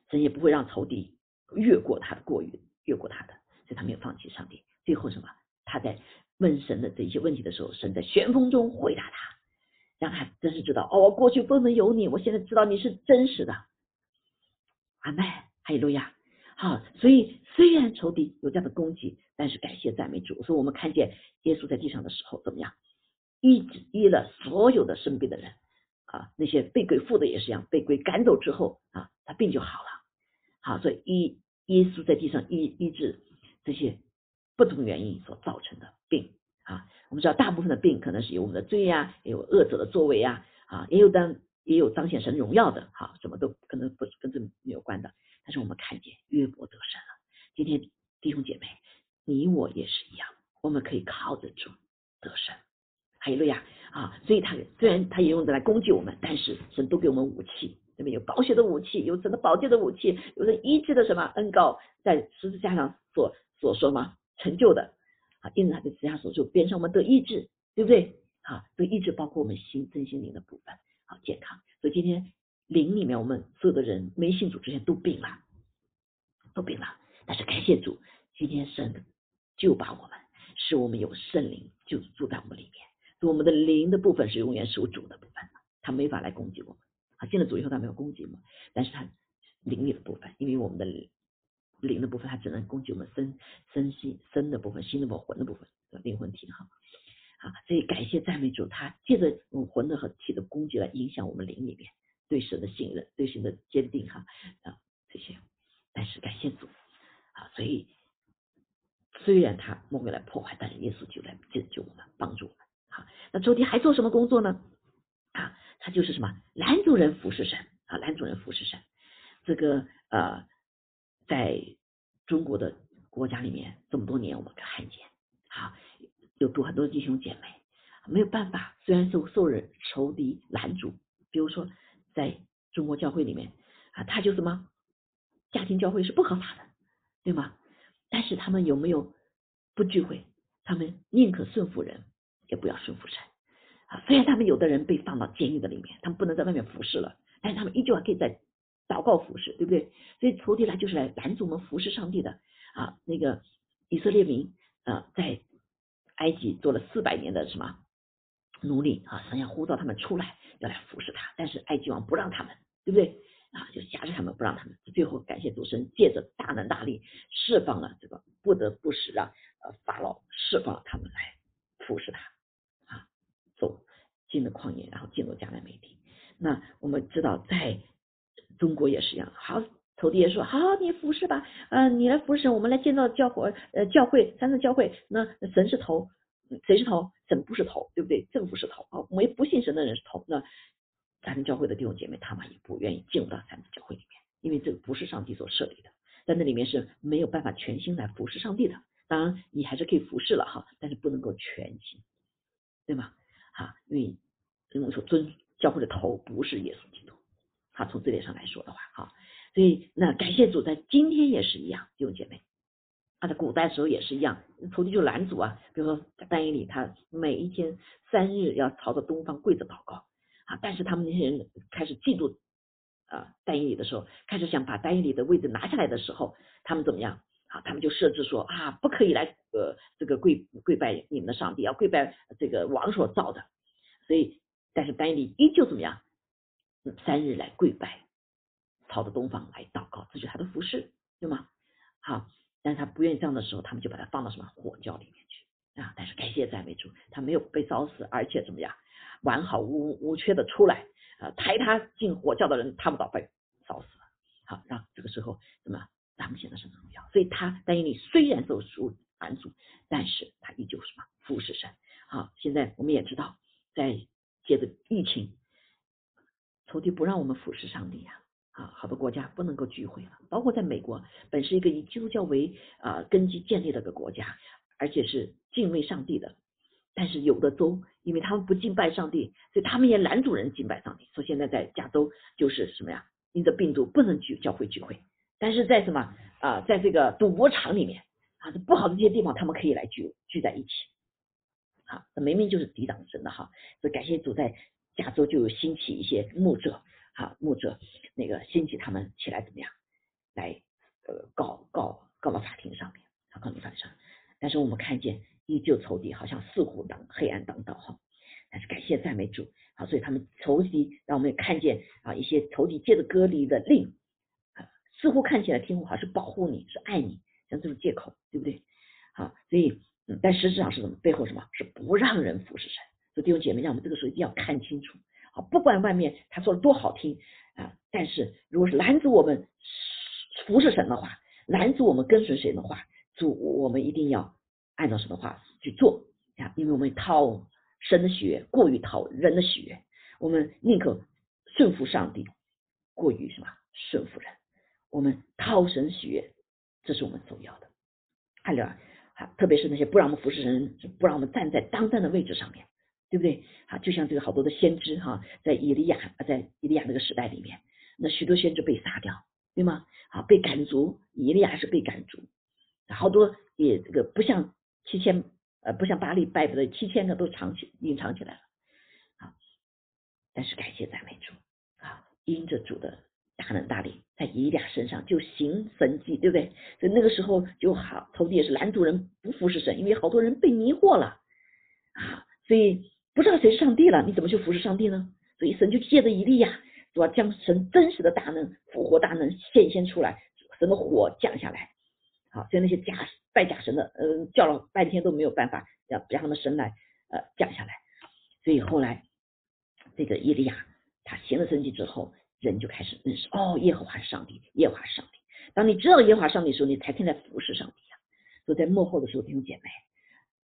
神也不会让仇敌越过他的过于越过他的，所以他没有放弃上帝。最后什么，他在问神的这些问题的时候，神在旋风中回答他，让他真是知道哦，我过去不能有你，我现在知道你是真实的。阿妹，哈利路亚。好，所以虽然仇敌有这样的攻击。但是感谢赞美主，所以我们看见耶稣在地上的时候怎么样？医治医了所有的生病的人啊，那些被鬼附的也是一样，被鬼赶走之后啊，他病就好了。好，所以医耶稣在地上医医治这些不同原因所造成的病啊。我们知道大部分的病可能是有我们的罪呀，也有恶者的作为呀啊，也有当也有彰显神荣耀的哈，什么都可能不跟这没有关的。但是我们看见约伯得胜了。今天弟兄姐妹。你我也是一样，我们可以靠得住得胜。还有路亚啊，所以他虽然他也用着来攻击我们，但是神都给我们武器，对不对？有宝血的武器，有神的宝剑的武器，有着医治的什么恩膏，在十字架上所所说嘛成就的啊，因着他的十字架所就边上我们得意志，对不对？啊，得意志包括我们心真心灵的部分，好健康。所以今天灵里面我们所有的人没信主之前都病了，都病了，但是感谢主，今天神。就把我们，使我们有圣灵就住在我们里面，所以我们的灵的部分是永远属主的部分他没法来攻击我们。啊，进了主以后他没有攻击我们，但是他灵里的部分，因为我们的灵的部分，它只能攻击我们身身心身的部分、心的部分、魂的部分、灵魂体哈。啊，所以感谢赞美主，他借着用魂的和体的攻击来影响我们灵里面对神的信任、对神的坚定哈啊这些。但是感谢主啊，所以。虽然他魔鬼来破坏，但是耶稣就来拯救我们，帮助我们。好，那仇敌还做什么工作呢？啊，他就是什么拦阻人服侍神啊，拦阻人服侍神。这个呃，在中国的国家里面这么多年，我们看见，好，有多很多弟兄姐妹没有办法，虽然受受人仇敌拦阻，比如说在中国教会里面啊，他就什么家庭教会是不合法的，对吗？但是他们有没有不聚会？他们宁可顺服人，也不要顺服神啊。虽然他们有的人被放到监狱的里面，他们不能在外面服侍了，但是他们依旧还可以在祷告服侍，对不对？所以仇敌来就是来拦阻我们服侍上帝的啊。那个以色列民啊，在埃及做了四百年的什么奴隶啊，神要呼召他们出来，要来服侍他，但是埃及王不让他们，对不对？啊，就挟制他们，不让他们。最后感谢主神，借着大能大力释放了这个，不得不使让呃法老释放了他们来服侍他啊，走进了旷野，然后进入迦南美地。那我们知道，在中国也是一样。好，仇敌也说，好，你服侍吧，呃，你来服侍神，我们来建造教会，呃，教会三次教会，那神是头，谁是头？神不是头，对不对？政府是头，啊，我们不信神的人是头，那。三自教会的弟兄姐妹，他们也不愿意进入到三自教会里面，因为这个不是上帝所设立的，在那里面是没有办法全心来服侍上帝的。当然，你还是可以服侍了哈，但是不能够全心，对吗？哈，因为因为说尊教会的头不是耶稣督，哈，从这点上来说的话，哈，所以那感谢主，在今天也是一样，弟兄姐妹，他在古代时候也是一样，仇敌就拦阻啊，比如说单一里，他每一天三日要朝着东方跪着祷告。啊！但是他们那些人开始嫉妒啊，单一里的时候，开始想把单一里的位置拿下来的时候，他们怎么样？啊，他们就设置说啊，不可以来呃这个跪跪拜你们的上帝，要跪拜这个王所造的。所以，但是单一里依旧怎么样？三日来跪拜，朝着东方来祷告，这就是他的服饰，对吗？好，但是他不愿意这样的时候，他们就把他放到什么火窖里面去啊？但是感谢赞美主，他没有被烧死，而且怎么样？完好无无缺的出来啊！抬他进火窖的人，他们倒被烧死了。好，让这个时候怎么？他们现在是荣耀。所以他但以理虽然受阻拦阻，但是他依旧什么？服侍神。好，现在我们也知道，在接着疫情，仇敌不让我们俯视上帝呀。啊，好多国家不能够聚会了，包括在美国，本是一个以基督教为啊根基建立的个国家，而且是敬畏上帝的。但是有的州，因为他们不敬拜上帝，所以他们也拦阻人敬拜上帝。说现在在加州就是什么呀？因着病毒不能聚教会聚会，但是在什么啊，在这个赌博场里面啊，这不好的这些地方，他们可以来聚聚在一起。好，这明明就是抵挡神的哈。所以感谢主，在加州就有兴起一些牧者，哈牧者那个兴起他们起来怎么样，来呃告告告到法庭上面，告到法庭上。但是我们看见。依旧仇敌好像似乎当黑暗当道哈，但是感谢赞美主好，所以他们仇敌让我们也看见啊一些仇敌借着隔离的令啊，似乎看起来听话是保护你是爱你，像这种借口对不对？好，所以嗯，但实质上是什么？背后什么是不让人服侍神？所以弟兄姐妹，让我们这个时候一定要看清楚啊，不管外面他说的多好听啊，但是如果是拦阻我们服侍神的话，拦阻我们跟随神的话，主我们一定要。按照神的话去做啊，因为我们讨神的喜悦过于讨人的喜悦，我们宁可顺服上帝，过于什么顺服人。我们讨神喜悦，这是我们首要的。还有啊，特别是那些不让我们服侍神，不让我们站在当站的位置上面，对不对？啊，就像这个好多的先知哈，在以利亚在以利亚那个时代里面，那许多先知被杀掉，对吗？啊，被赶逐，以利亚是被赶逐，好多也这个不像。七千呃不像巴黎拜的七千个都藏起隐藏起来了啊，但是感谢赞美主啊，因着主的大能大力在以利亚身上就行神迹，对不对？所以那个时候就好，仇敌也是拦阻人不服侍神，因为好多人被迷惑了啊，所以不知道谁是上帝了，你怎么去服侍上帝呢？所以神就借着以利亚，主要将神真实的大能复活大能显现出来，神的火降下来，好，像那些假。拜假神的，嗯，叫了半天都没有办法让让他们神来呃降下来，所以后来这个伊利亚他行了神迹之后，人就开始认识哦，耶和华是上帝，耶和华是上帝。当你知道耶和华上帝的时候，你才天在服侍上帝啊。所以在幕后的时候，弟兄姐妹，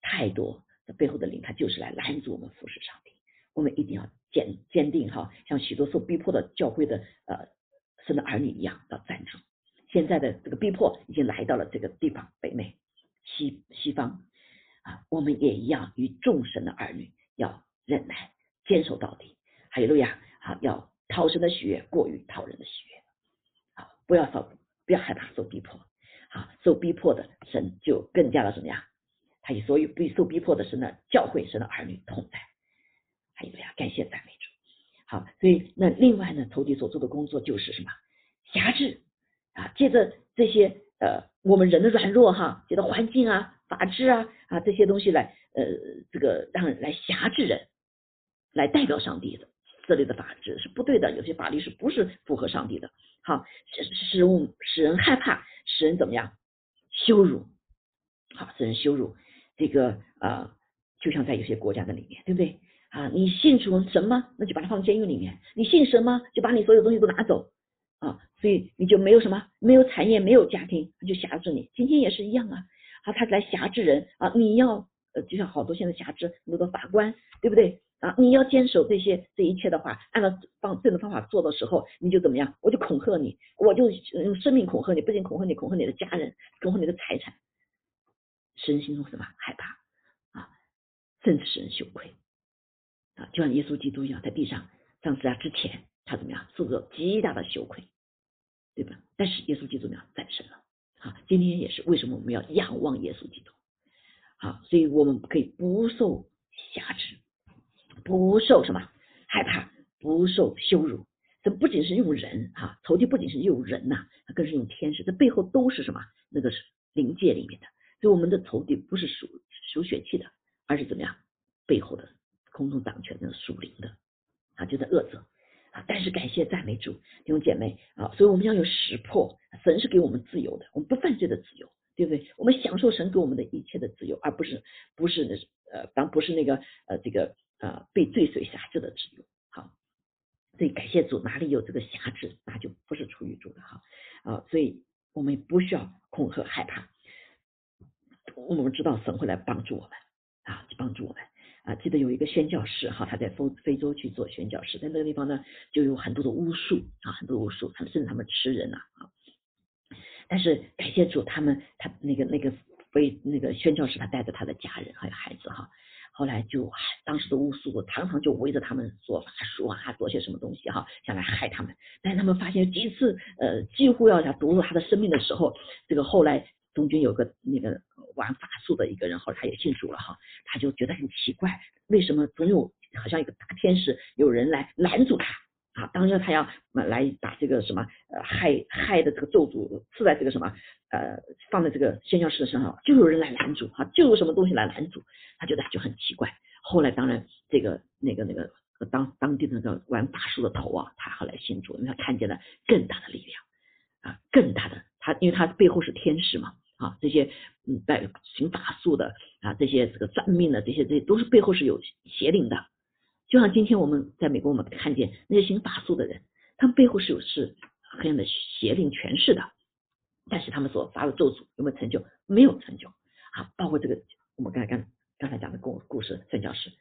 太多背后的灵，他就是来拦阻我们服侍上帝。我们一定要坚坚定哈，像许多受逼迫的教会的呃神的儿女一样，要站住。现在的这个逼迫已经来到了这个地方，北美、西西方啊，我们也一样，与众神的儿女要忍耐，坚守到底。还有路亚，好，要讨神的喜悦，过于讨人的喜悦。啊，不要受，不要害怕受逼迫。好，受逼迫的神就更加的怎么样？他以所有被受逼迫的神的教会神的儿女同在。还有呀，感谢赞美主。好，所以那另外呢，仇敌所做的工作就是什么？辖制啊，借着这些呃我们人的软弱哈，借着环境啊、法治啊啊这些东西来呃这个让人来辖制人，来代表上帝的这类的法治是不对的，有些法律是不是符合上帝的？好，使使使人害怕，使人怎么样？羞辱，好，使人羞辱。这个啊，就像在有些国家的里面，对不对？啊，你信主神吗？那就把他放监狱里面。你信神吗？就把你所有东西都拿走啊，所以你就没有什么，没有产业，没有家庭，他就辖制你。今天也是一样啊，啊，他来辖制人啊，你要呃，就像好多现在辖制很多的法官，对不对？啊，你要坚守这些这一切的话，按照方这种方法做的时候，你就怎么样？我就恐吓你，我就用生命恐吓你，不仅恐吓你，恐吓你的家人，恐吓你的财产，使人心中什么害怕啊，甚至使人羞愧啊，就像耶稣基督一样，在地上上十字架之前，他怎么样受着极大的羞愧，对吧？但是耶稣基督怎么样战胜了？啊，今天也是为什么我们要仰望耶稣基督？好，所以我们可以不受辖制。不受什么害怕，不受羞辱。这不仅是用人哈，仇敌不仅是用人呐，更是用天使。这背后都是什么？那个是灵界里面的。所以我们的仇敌不是属属血气的，而是怎么样？背后的空中掌权的属灵的啊，就在恶者啊。但是感谢赞美主，弟兄姐妹啊，所以我们要有识破，神是给我们自由的，我们不犯罪的自由，对不对？我们享受神给我们的一切的自由，而不是不是呃，当不是那个呃这个。呃，被罪所辖制的自由，好，所以感谢主，哪里有这个辖制，那就不是出于主的哈啊，所以我们不需要恐吓害怕，我们知道神会来帮助我们啊，帮助我们啊。记得有一个宣教士哈，他在非非洲去做宣教士，在那个地方呢，就有很多的巫术啊，很多巫术，他们甚至他们吃人呐啊。但是感谢主，他们他那个那个非那个宣教士，他带着他的家人还有孩子哈。后来就当时的巫术常常就围着他们做法术啊，做些什么东西哈，想来害他们。但他们发现几次呃几乎要想夺走他的生命的时候，这个后来中军有个那个玩法术的一个人，后来他也信主了哈，他就觉得很奇怪，为什么总有好像一个大天使有人来拦住他啊？当时他要来把这个什么呃害害的这个咒诅刺在这个什么呃放在这个宣教士的身上，就有人来拦住哈，就有什么东西来拦住。他觉得就很奇怪，后来当然这个那个那个当当地那个玩法术的头啊，他后来信主，因为他看见了更大的力量啊，更大的他，因为他背后是天使嘛啊，这些嗯在行法术的啊，这些这个算命的这些这些都是背后是有邪灵的，就像今天我们在美国我们看见那些行法术的人，他们背后是有是黑暗的邪灵权势的，但是他们所发的咒诅有没有成就？没有成就啊，包括这个我们刚才刚。刚才讲的故故事，宣教士，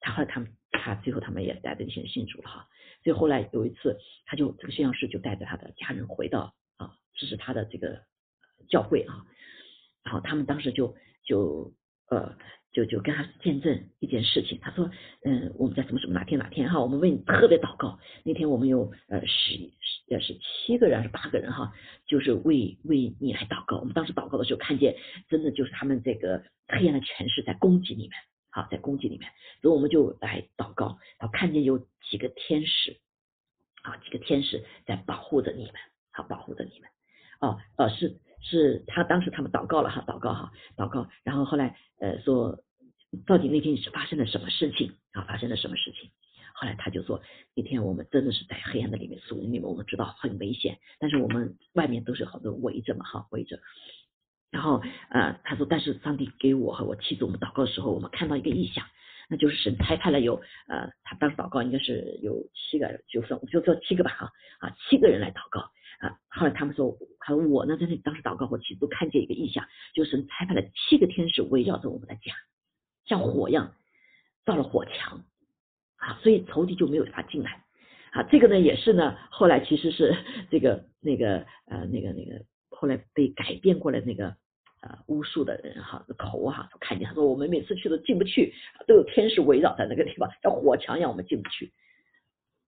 他后来他们他最后他们也带着一些信主了哈。所以后来有一次，他就这个宣教师就带着他的家人回到啊这是他的这个教会啊，然后他们当时就就呃就就跟他见证一件事情。他说嗯我们在什么什么哪天哪天哈，我们为你特别祷告。那天我们有呃十十是七个人还是八个人哈，就是为为你来祷告。我们当时祷告的时候，看见真的就是他们这个。黑暗的权势在攻击你们，好，在攻击你们，所以我们就来祷告，然后看见有几个天使，啊，几个天使在保护着你们，好，保护着你们，哦，呃，是是他当时他们祷告了哈，祷告哈，祷告，然后后来呃说，到底那天是发生了什么事情啊？发生了什么事情？后来他就说，那天我们真的是在黑暗的里面，树林里面，我们知道很危险，但是我们外面都是好多围着嘛，哈，围着。然后呃，他说，但是上帝给我和我妻子我们祷告的时候，我们看到一个异象，那就是神差派了有呃，他当时祷告应该是有七个，就说就说七个吧哈啊，七个人来祷告啊。后来他们说，还有我呢，在那当时祷告，我其实都看见一个异象，就是神差派了七个天使围绕着我们的家，像火一样造了火墙啊，所以仇敌就没有法进来啊。这个呢也是呢，后来其实是 这个那个呃那个那个。后来被改变过来那个呃巫术的人哈口哈都看见他说我们每次去都进不去，都有天使围绕在那个地方，像火墙一样我们进不去。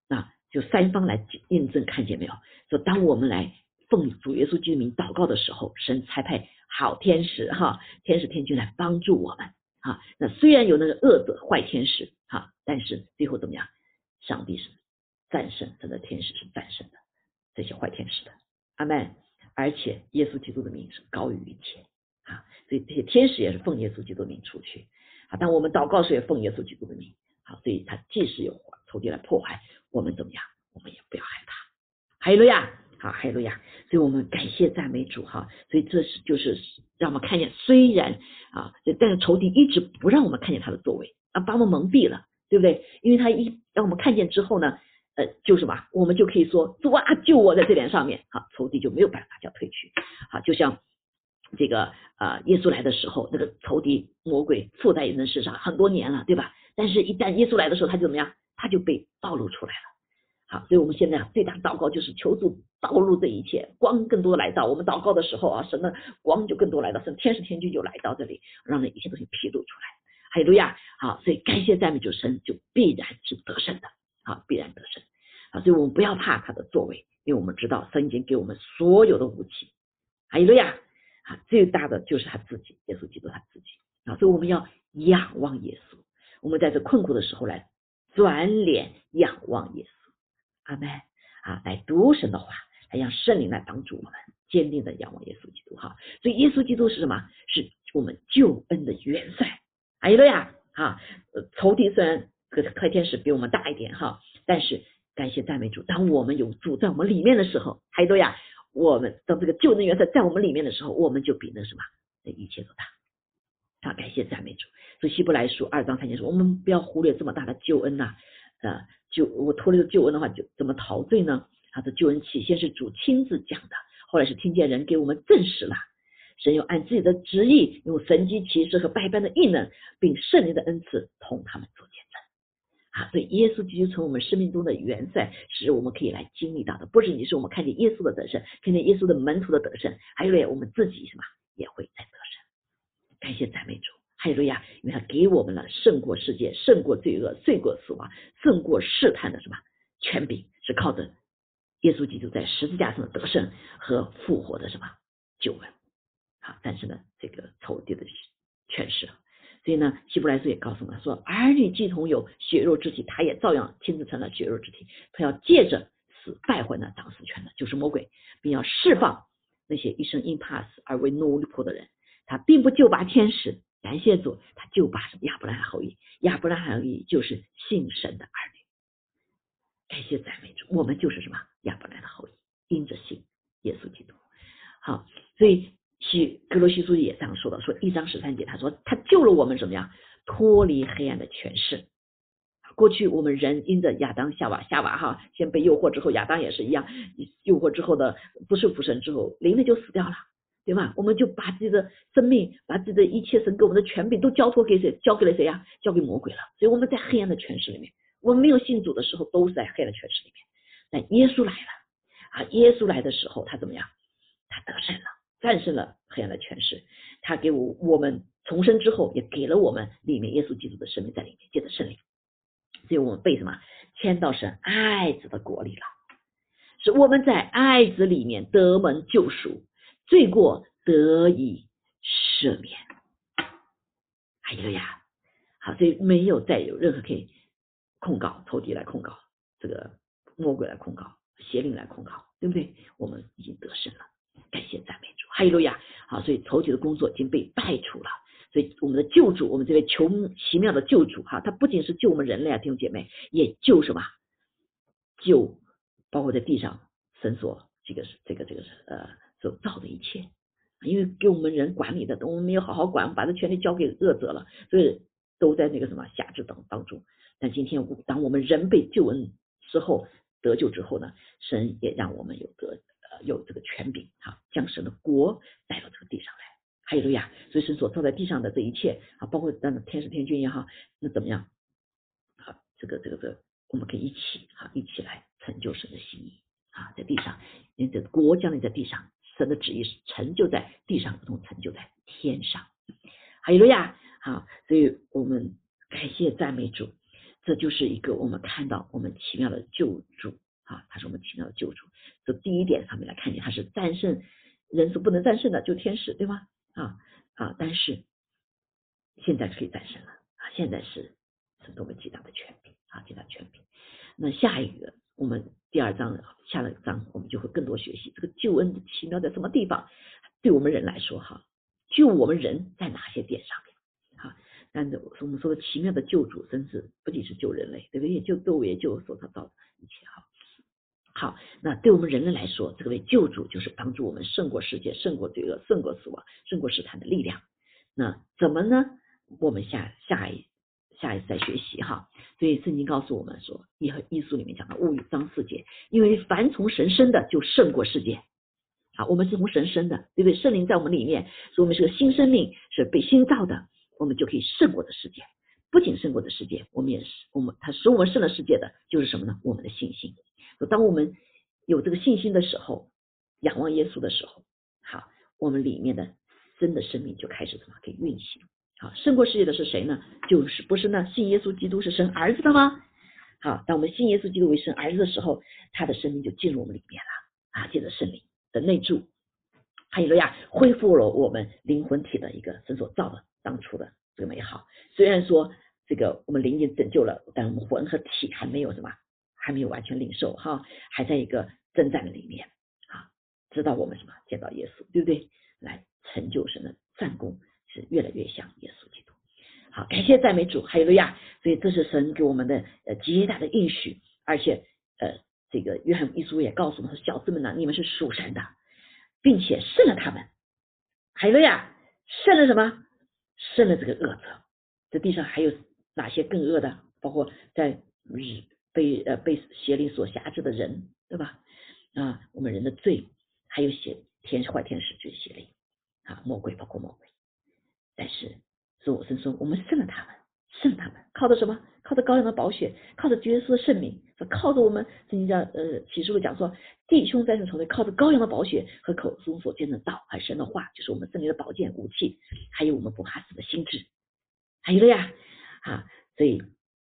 那就三方来印证看见没有？说当我们来奉主耶稣基督名祷告的时候，神差派好天使哈，天使天君来帮助我们啊。那虽然有那个恶者坏天使哈，但是最后怎么样？上帝是战胜，他的天使是战胜的这些坏天使的，阿门。而且耶稣基督的名是高于一切，所以这些天使也是奉耶稣基督的名出去啊。但我们祷告时也奉耶稣基督的名，好，所以他即使有仇敌来破坏我们怎么样，我们也不要害怕。哈利路亚，好，哈利路亚。所以我们感谢赞美主哈。所以这是就是让我们看见，虽然啊，但是仇敌一直不让我们看见他的作为啊，把我们蒙蔽了，对不对？因为他一让我们看见之后呢。呃，就什么，我们就可以说主啊，救我在这点上面，好，仇敌就没有办法叫退去，好，就像这个啊，耶稣来的时候，那个仇敌魔鬼附在人身上很多年了，对吧？但是，一旦耶稣来的时候，他就怎么样？他就被暴露出来了。好，所以我们现在啊最大祷告就是求助暴露这一切，光更多来到我们祷告的时候啊，神的光就更多来到，神天使天君就来到这里，让那一切东西披露出来。哈利路亚，好，所以感谢赞美主神，就必然是得胜的。啊，必然得胜啊！所以我们不要怕他的作为，因为我们知道神已经给我们所有的武器。还有路亚，啊，最大的就是他自己，耶稣基督他自己啊！所以我们要仰望耶稣，我们在这困苦的时候来转脸仰望耶稣。阿门啊！来读神的话，来让圣灵来帮助我们，坚定的仰望耶稣基督哈！所以耶稣基督是什么？是我们救恩的元帅。还有了呀，啊，仇敌虽然。个开天使比我们大一点哈，但是感谢赞美主，当我们有主在我们里面的时候，还多呀，我们当这个救恩原则在我们里面的时候，我们就比那什么，那一切都大。啊，感谢赞美主。所以希伯来书二章三节说，我们不要忽略这么大的救恩呐，呃，就我脱离了救恩的话，就怎么陶醉呢？他的救恩起先是主亲自讲的，后来是听见人给我们证实了，神又按自己的旨意，用神机骑士和百般的异能，并圣灵的恩赐同他们作见证。所以耶稣基督从我们生命中的元帅，是我们可以来经历到的。不是你是我们看见耶稣的得胜，看见耶稣的门徒的得胜，还有呢，我们自己什么也会在得胜。感谢赞美主，还有路亚！因为他给我们了胜过世界、胜过罪恶、胜过死亡、胜过试探的什么权柄，是靠着耶稣基督在十字架上的得胜和复活的什么救恩。好，但是呢，这个仇敌的权势。所以呢，希伯来书也告诉我们说，儿女既同有血肉之体，他也照样亲自成了血肉之体。他要借着死败坏那掌死权的，就是魔鬼，并要释放那些一生因怕死而为奴仆的人。他并不就把天使，感谢主，他就把什么亚伯拉罕后裔，亚伯拉罕后裔就是信神的儿女。感谢赞美主，我们就是什么亚伯拉罕的后裔，因着信耶稣基督。好，所以。西格罗西书记也这样说的，说一章十三节，他说他救了我们怎么样脱离黑暗的权势。过去我们人因着亚当夏娃夏娃哈，先被诱惑之后，亚当也是一样，诱惑之后的不是福神之后，灵的就死掉了，对吧？我们就把自己的生命，把自己的一切神给我们的权柄都交托给谁？交给了谁呀？交给魔鬼了。所以我们在黑暗的权势里面，我们没有信主的时候都是在黑暗的权势里面。但耶稣来了啊！耶稣来的时候，他怎么样？他得胜了。战胜了黑暗的权势，他给我我们重生之后，也给了我们里面耶稣基督的生命在里面，借着圣灵，所以我们被什么迁到神爱子的国里了，是我们在爱子里面得蒙救赎，罪过得以赦免。哎呀呀，好，所以没有再有任何可以控告仇敌来控告这个魔鬼来控告邪灵来控告，对不对？我们已经得胜了。感谢赞美主，哈利路亚！好，所以仇敌的工作已经被败除了。所以我们的救主，我们这位求奇妙的救主，哈，他不仅是救我们人类啊，弟兄姐妹，也救什么？救包括在地上神所这个是这个这个是呃所造的一切。因为给我们人管理的，我们没有好好管，把这权利交给恶者了，所以都在那个什么辖制当当中。但今天当我们人被救恩之后得救之后呢，神也让我们有得。有这个权柄哈，将神的国带到这个地上来，还有路亚，所以神所造在地上的这一切啊，包括那天使天君也好，那怎么样？好，这个这个这个，我们可以一起哈，一起来成就神的心意啊，在地上，因为这国降临在地上，神的旨意是成就在地上，如同成就在天上。还有路亚，好，所以我们感谢赞美主，这就是一个我们看到我们奇妙的救主。啊，他是我们奇妙的救主。这第一点上面来看见，他是战胜人所不能战胜的，就天使，对吗？啊啊，但是现在可以战胜了啊，现在是是多么极大的权柄啊，极大权柄。那下一个，我们第二章下了章，我们就会更多学习这个救恩的奇妙在什么地方？对我们人来说，哈，救我们人在哪些点上面？哈，但是我们说的奇妙的救主，甚至不仅是救人类，对不对？也救动物，也救所造的一切，哈。好，那对我们人类来说，这个为救主就是帮助我们胜过世界、胜过罪恶、胜过死亡、胜过试探的力量。那怎么呢？我们下下一下一次再学习哈。所以圣经告诉我们说，《一和艺术里面讲的物与章四节，因为凡从神生的就胜过世界。好，我们是从神生的，对不对？圣灵在我们里面，所以我们是个新生命，是被新造的，我们就可以胜过的世界。不仅胜过的世界，我们也是我们他使我们胜了世界的，就是什么呢？我们的信心。当我们有这个信心的时候，仰望耶稣的时候，好，我们里面的真的生命就开始怎么可以运行？好，胜过世界的是谁呢？就是不是那信耶稣基督是生儿子的吗？好，当我们信耶稣基督为生儿子的时候，他的生命就进入我们里面了啊，借着圣灵的内住，还有了呀，恢复了我们灵魂体的一个神所造的当初的这个美好。虽然说这个我们灵已经拯救了，但我们魂和体还没有什么。还没有完全领受哈，还在一个征战的里面啊，直到我们什么见到耶稣，对不对？来成就神的战功是越来越像耶稣基督。好，感谢赞美主，还有个亚，所以这是神给我们的呃极大的应许，而且呃这个约翰一书也告诉我们说，小子们呢，你们是属神的，并且胜了他们。还有个亚，胜了什么？胜了这个恶者。这地上还有哪些更恶的？包括在日。被呃被邪灵所辖制的人，对吧？啊，我们人的罪，还有邪天使坏天使就是邪灵啊，魔鬼包括魔鬼。但是主我是说，我们胜了他们，胜了他们，靠的什么？靠着羔羊的宝血，靠着耶稣的圣名，靠着我们圣经讲呃启示录讲说，弟兄战胜仇敌，靠着羔羊的宝血和口中所见的道和神的话，就是我们圣灵的宝剑武器，还有我们不怕死的心智，还有了呀啊，所以。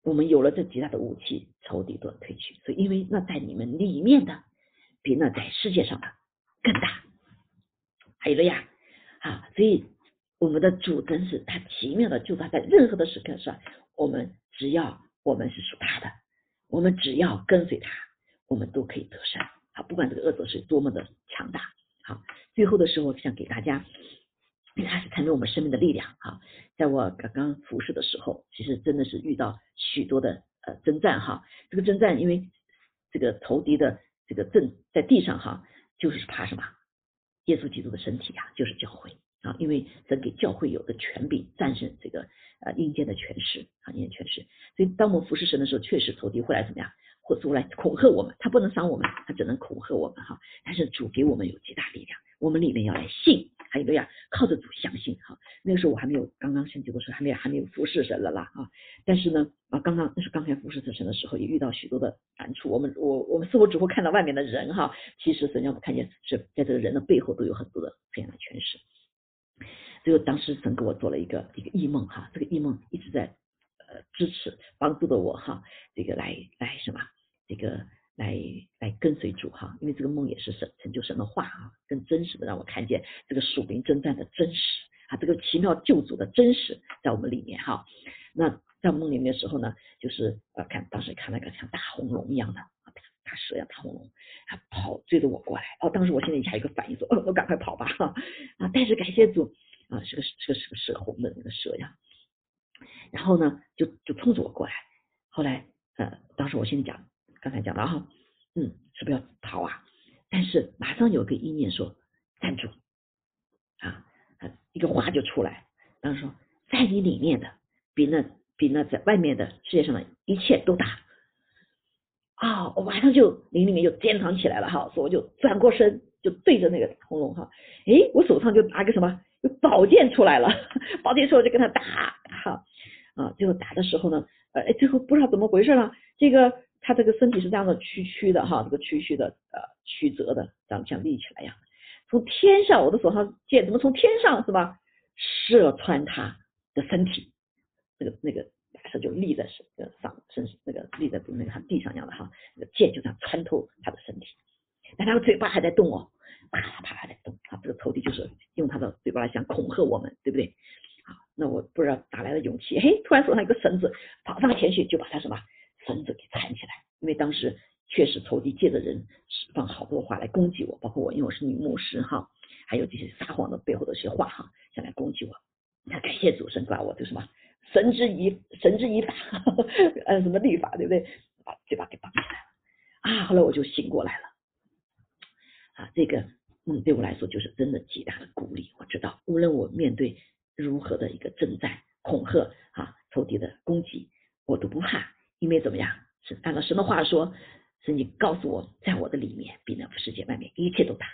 我们有了这极大的武器，仇敌都要退去。所以，因为那在你们里面的，比那在世界上的更大。还有了呀，啊，所以我们的主真是他奇妙的，就他在任何的时刻上，我们只要我们是属他的，我们只要跟随他，我们都可以得胜。啊，不管这个恶者是多么的强大。好，最后的时候想给大家。因为它是谈论我们生命的力量哈，在我刚刚服侍的时候，其实真的是遇到许多的呃征战哈。这个征战，因为这个仇敌的这个阵在地上哈，就是怕什么？耶稣基督的身体呀，就是教会啊。因为神给教会有的权柄战胜这个呃阴间的权势啊，阴间权势。所以当我们服侍神的时候，确实仇敌会来怎么样？或者来恐吓我们？他不能伤我们，他只能恐吓我们哈。但是主给我们有极大力量，我们里面要来信。还有个呀，靠着主相信哈。那个时候我还没有刚刚升级的时候，还没有还没有服侍神了啦啊。但是呢啊，刚刚那是刚才服侍神的时候，也遇到许多的难处。我们我我们似乎只会看到外面的人哈，其实神让我们看见是在这个人的背后都有很多的这样的诠释。所以当时神给我做了一个一个异梦哈，这个异梦一直在呃支持帮助的我哈，这个来来什么这个。来来跟随主哈，因为这个梦也是神成就神的话啊，更真实的让我看见这个属灵征战的真实啊，这个奇妙救主的真实在我们里面哈。那在梦里面的时候呢，就是呃看当时看那个像大红龙一样的啊，大蛇呀大红龙，啊跑追着我过来哦，当时我现在一下一个反应说，哦，我赶快跑吧哈啊，但是感谢主啊，是个是个是个蛇红的那个蛇呀，然后呢就就冲着我过来，后来呃当时我心里讲。刚才讲了哈，嗯，是不是要逃啊？但是马上有个意念说站住。啊，一个话就出来，然后说在你里面的比那比那在外面的世界上的一切都大。啊！我马上就灵里面就坚强起来了哈，所以我就转过身就对着那个红龙哈，诶，我手上就拿个什么，有宝剑出来了，宝剑出来就跟他打哈。啊，最后打的时候呢，呃，最后不知道怎么回事了，这个。他这个身体是这样的曲曲的哈，这个曲曲的呃曲折的，这样像立起来一样。从天上，我的手上剑怎么从天上是吧，射穿他的身体，那个那个马上就立在身上身那个立在那个地上一样的哈，那个剑就这样穿透他的身体，但他的嘴巴还在动哦，啪啪还在动啊，这个仇敌就是用他的嘴巴来想恐吓我们，对不对？啊，那我不知道哪来的勇气，嘿，突然手上一个绳子跑上前去就把他什么绳子给缠起来，因为当时确实仇敌借着人释放好多话来攻击我，包括我，因为我是女牧师哈，还有这些撒谎的背后的一些话哈，想来攻击我。那感谢主神把我这什么神之一神之一法，呃什么律法对不对？把嘴巴给绑起来了啊！后来我就醒过来了啊！这个梦对我来说就是真的极大的鼓励。我知道无论我面对如何的一个征战、恐吓啊、仇敌的攻击，我都不怕，因为怎么样？是按照神的话说，是你告诉我，在我的里面比那世界外面一切都大。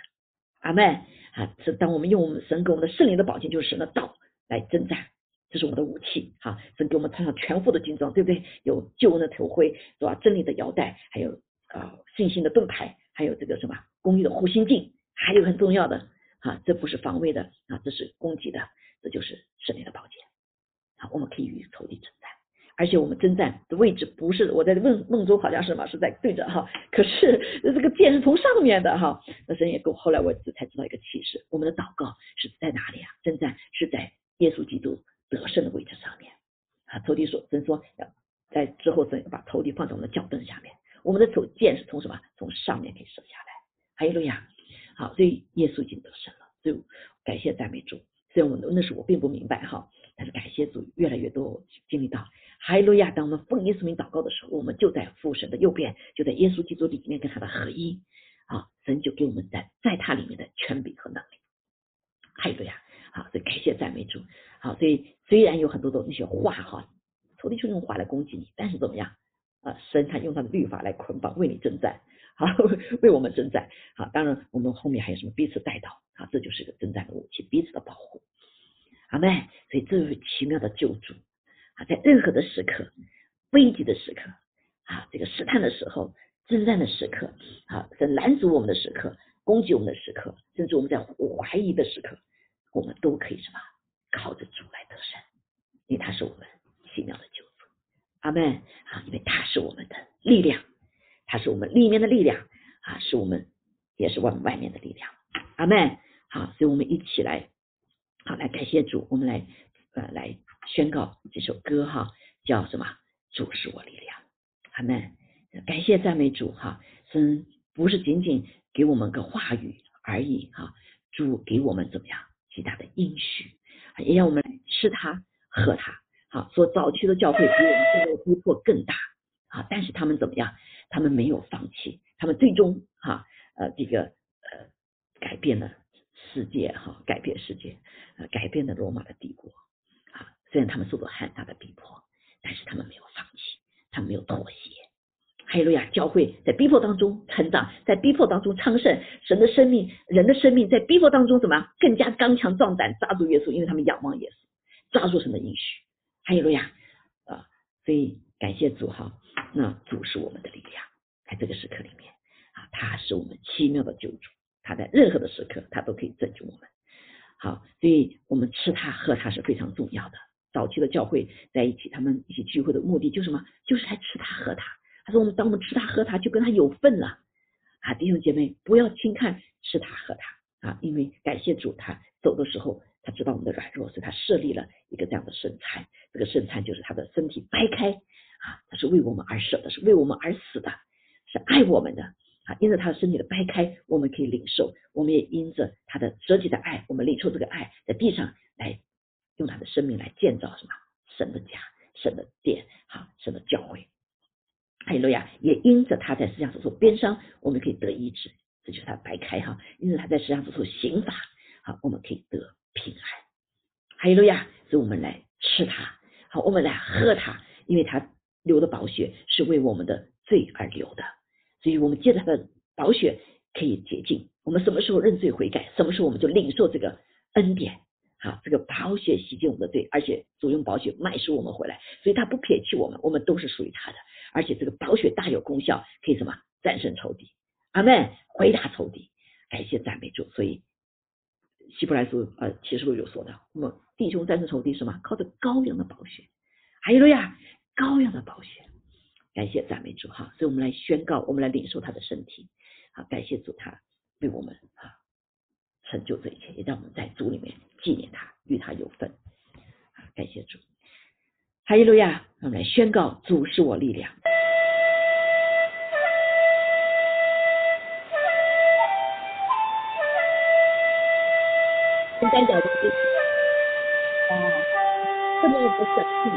阿门啊！是当我们用我们神给我们的圣灵的宝剑，就是神的道。来征战，这是我们的武器哈！神给我们穿上全副的军装，对不对？有救恩的头盔是吧？真理的腰带，还有啊信心的盾牌，还有这个什么公益的护心镜，还有很重要的啊，这不是防卫的啊，这是攻击的，这就是圣灵的宝剑。啊，我们可以与仇敌征战，而且我们征战的位置不是我在梦梦中好像是什么是在对着哈，可是这个剑是从上面的哈。那神也给我后来我才知道一个启示，我们的祷告是在哪里啊？征战是在。耶稣基督得胜的位置上面啊，仇敌说，神说要在之后，神把头顶放在我们的脚凳下面。我们的手剑是从什么？从上面可以射下来。还有路亚，好，所以耶稣已经得胜了。所以感谢赞美主。虽然我那时我并不明白哈，但是感谢主，越来越多经历到。哈利路亚！当我们奉耶稣名祷告的时候，我们就在父神的右边，就在耶稣基督里面跟他的合一啊，神就给我们在在他里面的权柄和能力。哈利路亚！好，所以感谢赞美主。好，所以虽然有很多的那些话哈，仇敌就用话来攻击你，但是怎么样啊？神他用他的律法来捆绑，为你征战，好，为我们征战。好，当然我们后面还有什么彼此带到啊？这就是个征战的武器，彼此的保护。阿妹，所以这位奇妙的救主啊，在任何的时刻、危急的时刻啊，这个试探的时候、征战的时刻啊，在拦阻我们的时刻、攻击我们的时刻，甚至我们在怀疑的时刻。我们都可以什么靠着主来得胜，因为他是我们奇妙的救主，阿门啊！因为他是我们的力量，他是我们里面的力量啊，是我们也是我们外面的力量，阿门好，所以我们一起来好来感谢主，我们来呃来宣告这首歌哈，叫什么？主是我力量，阿门！感谢赞美主哈，神不是仅仅给我们个话语而已哈，主给我们怎么样？极大的应许，也让我们吃它喝它。好，说早期的教会比我们现在的逼迫更大啊，但是他们怎么样？他们没有放弃，他们最终哈呃这个呃改变了世界哈，改变世界，呃改变了罗马的帝国。虽然他们受到很大的逼迫，但是他们没有放弃，他们没有妥协。哈利路亚！教会在逼迫当中成长，在逼迫当中昌盛。神的生命，人的生命在逼迫当中怎么更加刚强壮胆，抓住耶稣，因为他们仰望耶稣，抓住神的应许。哈利路亚！啊，所以感谢主哈，那主是我们的力量，在这个时刻里面啊，他是我们奇妙的救主，他在任何的时刻他都可以拯救我们。好，所以我们吃他喝他是非常重要的。早期的教会在一起，他们一起聚会的目的就是什么？就是来吃他喝他。他说：“我们当我们吃它喝它，就跟他有份了啊！弟兄姐妹，不要轻看吃它喝它啊！因为感谢主，他走的时候他知道我们的软弱，所以他设立了一个这样的圣餐。这个圣餐就是他的身体掰开啊，他是为我们而舍的，是为我们而死的，是爱我们的啊！因着他的身体的掰开，我们可以领受；我们也因着他的舍己的爱，我们领受这个爱，在地上来用他的生命来建造什么神的家、神的殿、哈神的教会。”哈利路亚！也因着他在世上所受鞭伤，我们可以得医治，这就是他白开哈。因着他在世上所受刑罚，好，我们可以得平安。哈利路亚！所以我们来吃它，好，我们来喝它，因为他流的宝血是为我们的罪而流的，所以我们借着他的宝血可以洁净。我们什么时候认罪悔改，什么时候我们就领受这个恩典。好，这个宝血洗净我们的罪，而且主用宝血卖赎我们回来，所以他不撇弃我们，我们都是属于他的。而且这个宝血大有功效，可以什么战胜仇敌？阿门！回答仇敌，感谢赞美主。所以希伯来书呃启示录有说的，我们弟兄战胜仇敌什么？靠着羔羊的宝血还有了呀，羔羊的宝血，感谢赞美主哈，所以我们来宣告，我们来领受他的身体，好，感谢主他为我们啊成就这一切，也让我们在主里面纪念他，与他有份，感谢主，哈利路亚，我们来宣告主是我力量。单脚的姿势，啊，这么一个神气，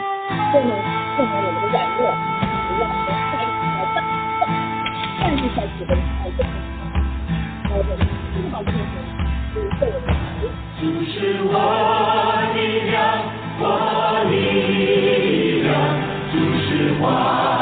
证明证明我们的软弱，不要我们再来再再再一下子的来证明，好的，这个好的就是对我们。主是我力量，我力量，主是我。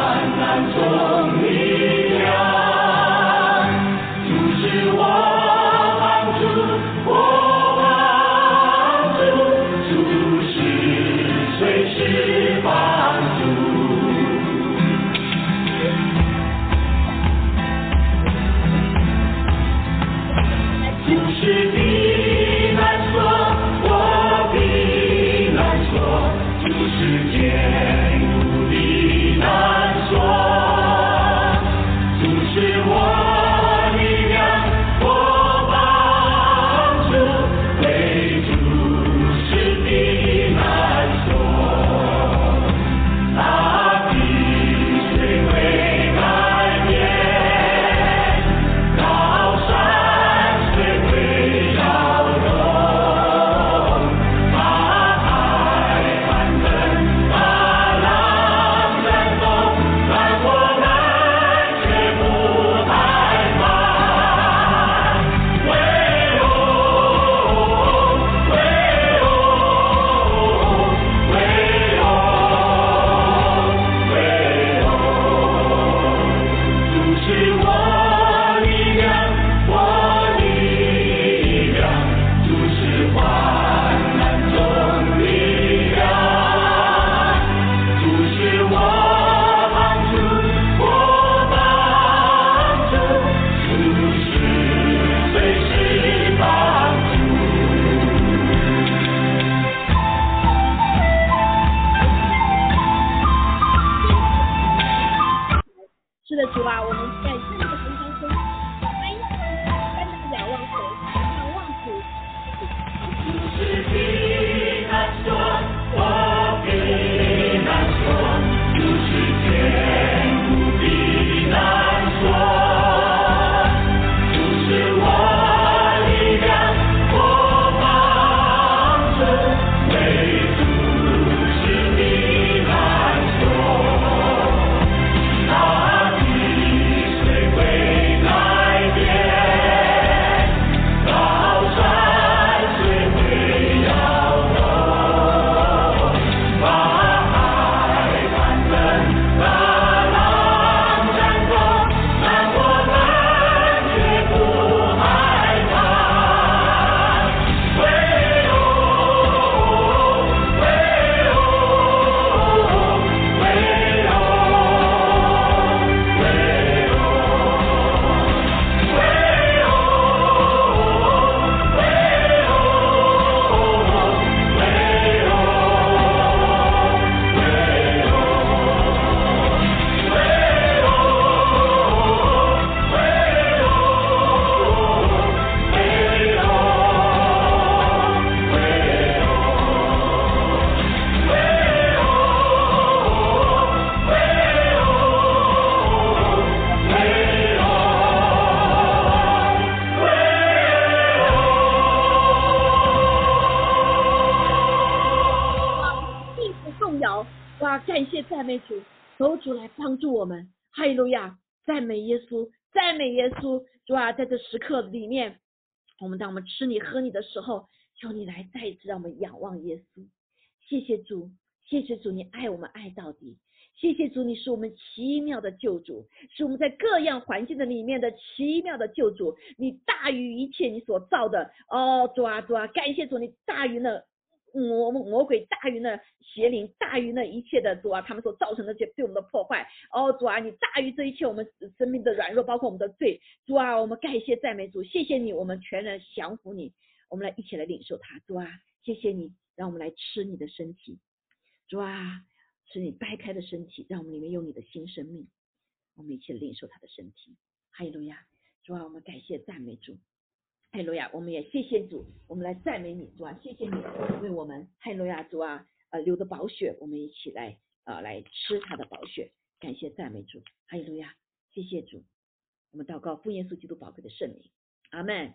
吃你喝你的时候，求你来再一次让我们仰望耶稣。谢谢主，谢谢主，你爱我们爱到底。谢谢主，你是我们奇妙的救主，是我们在各样环境的里面的奇妙的救主。你大于一切你所造的哦，主啊主啊，感谢主，你大于那。魔魔鬼大于那邪灵，大于那一切的主啊，他们所造成的这对我们的破坏。哦，主啊，你大于这一切我们生命的软弱，包括我们的罪。主啊，我们感谢赞美主，谢谢你，我们全然降服你。我们来一起来领受它。主啊，谢谢你，让我们来吃你的身体。主啊，是你掰开的身体，让我们里面有你的新生命。我们一起领受他的身体。哈利路亚，主啊，我们感谢赞美主。哈利路亚，我们也谢谢主，我们来赞美你，主啊，谢谢你为我们。哈利路亚，主啊，呃，流的宝血，我们一起来啊，来吃他的宝血。感谢赞美主。哈利路亚，谢谢主。我们祷告，奉耶稣基督宝贵的圣名，阿门。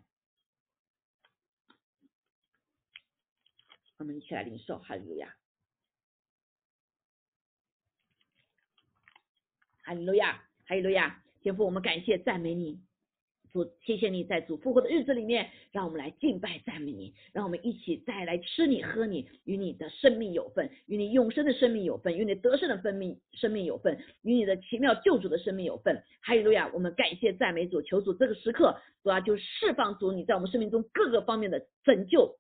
我们一起来领受，哈利路亚，哈利路亚，哈利路亚！天父，我们感谢赞美你，主，谢谢你在主复活的日子里面，让我们来敬拜赞美你，让我们一起再来吃你喝你，与你的生命有份，与你永生的生命有份，与你得胜的生命生命有份，与你的奇妙救主的生命有份。哈利路亚！我们感谢赞美主，求主这个时刻，主要，就释放主你在我们生命中各个方面的拯救。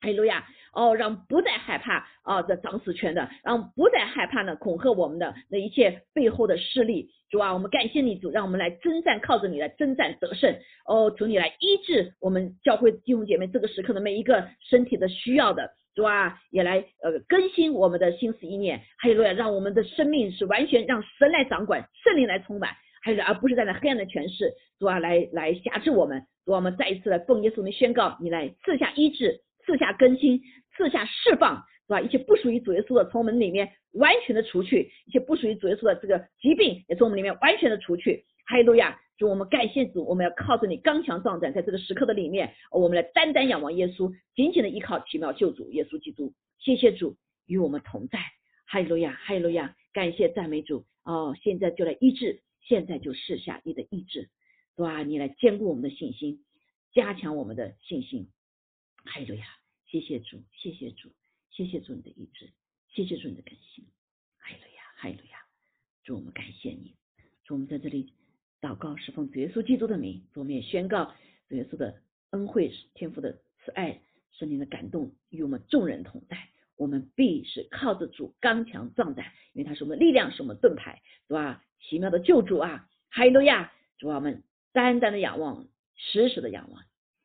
哈利路亚！哦，让不再害怕啊这掌死权的，让不再害怕呢恐吓我们的那一切背后的势力。主啊，我们感谢你主，让我们来征战，靠着你来征战得胜。哦，求你来医治我们教会弟兄姐妹这个时刻的每一个身体的需要的。主啊，也来呃更新我们的心思意念。哈利路亚！让我们的生命是完全让神来掌管，圣灵来充满，还有而不是在那黑暗的权势。主啊，来来辖制我们。主啊，我们再一次来奉耶稣的宣告，你来赐下医治。赐下更新，赐下释放，是吧？一些不属于主耶稣的，从我们里面完全的除去；一些不属于主耶稣的这个疾病，也从我们里面完全的除去。哈利路亚！主，我们感谢主，我们要靠着你刚强壮胆，在这个时刻的里面，我们来单单仰望耶稣，紧紧的依靠奇妙救主耶稣基督。谢谢主与我们同在。哈利路亚，哈利路亚！感谢赞美主。哦，现在就来医治，现在就试下你的意志，是吧？你来坚固我们的信心，加强我们的信心。哈利路亚。谢谢主，谢谢主，谢谢主你的医治，谢谢主你的更新，哈利路亚，哈利路亚，主我们感谢你，主我们在这里祷告，是奉主耶稣基督的名，主我们也宣告主耶稣的恩惠、天父的慈爱、圣灵的感动与我们众人同在，我们必是靠着主刚强壮胆，因为他是我们力量，是我们盾牌，是吧？奇妙的救主啊，哈利路亚，主我们单单的仰望，时时的仰望，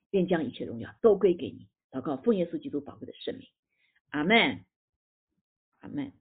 便将一切荣耀都归给你。祷告奉耶稣基督宝贵的圣名，阿门，阿门。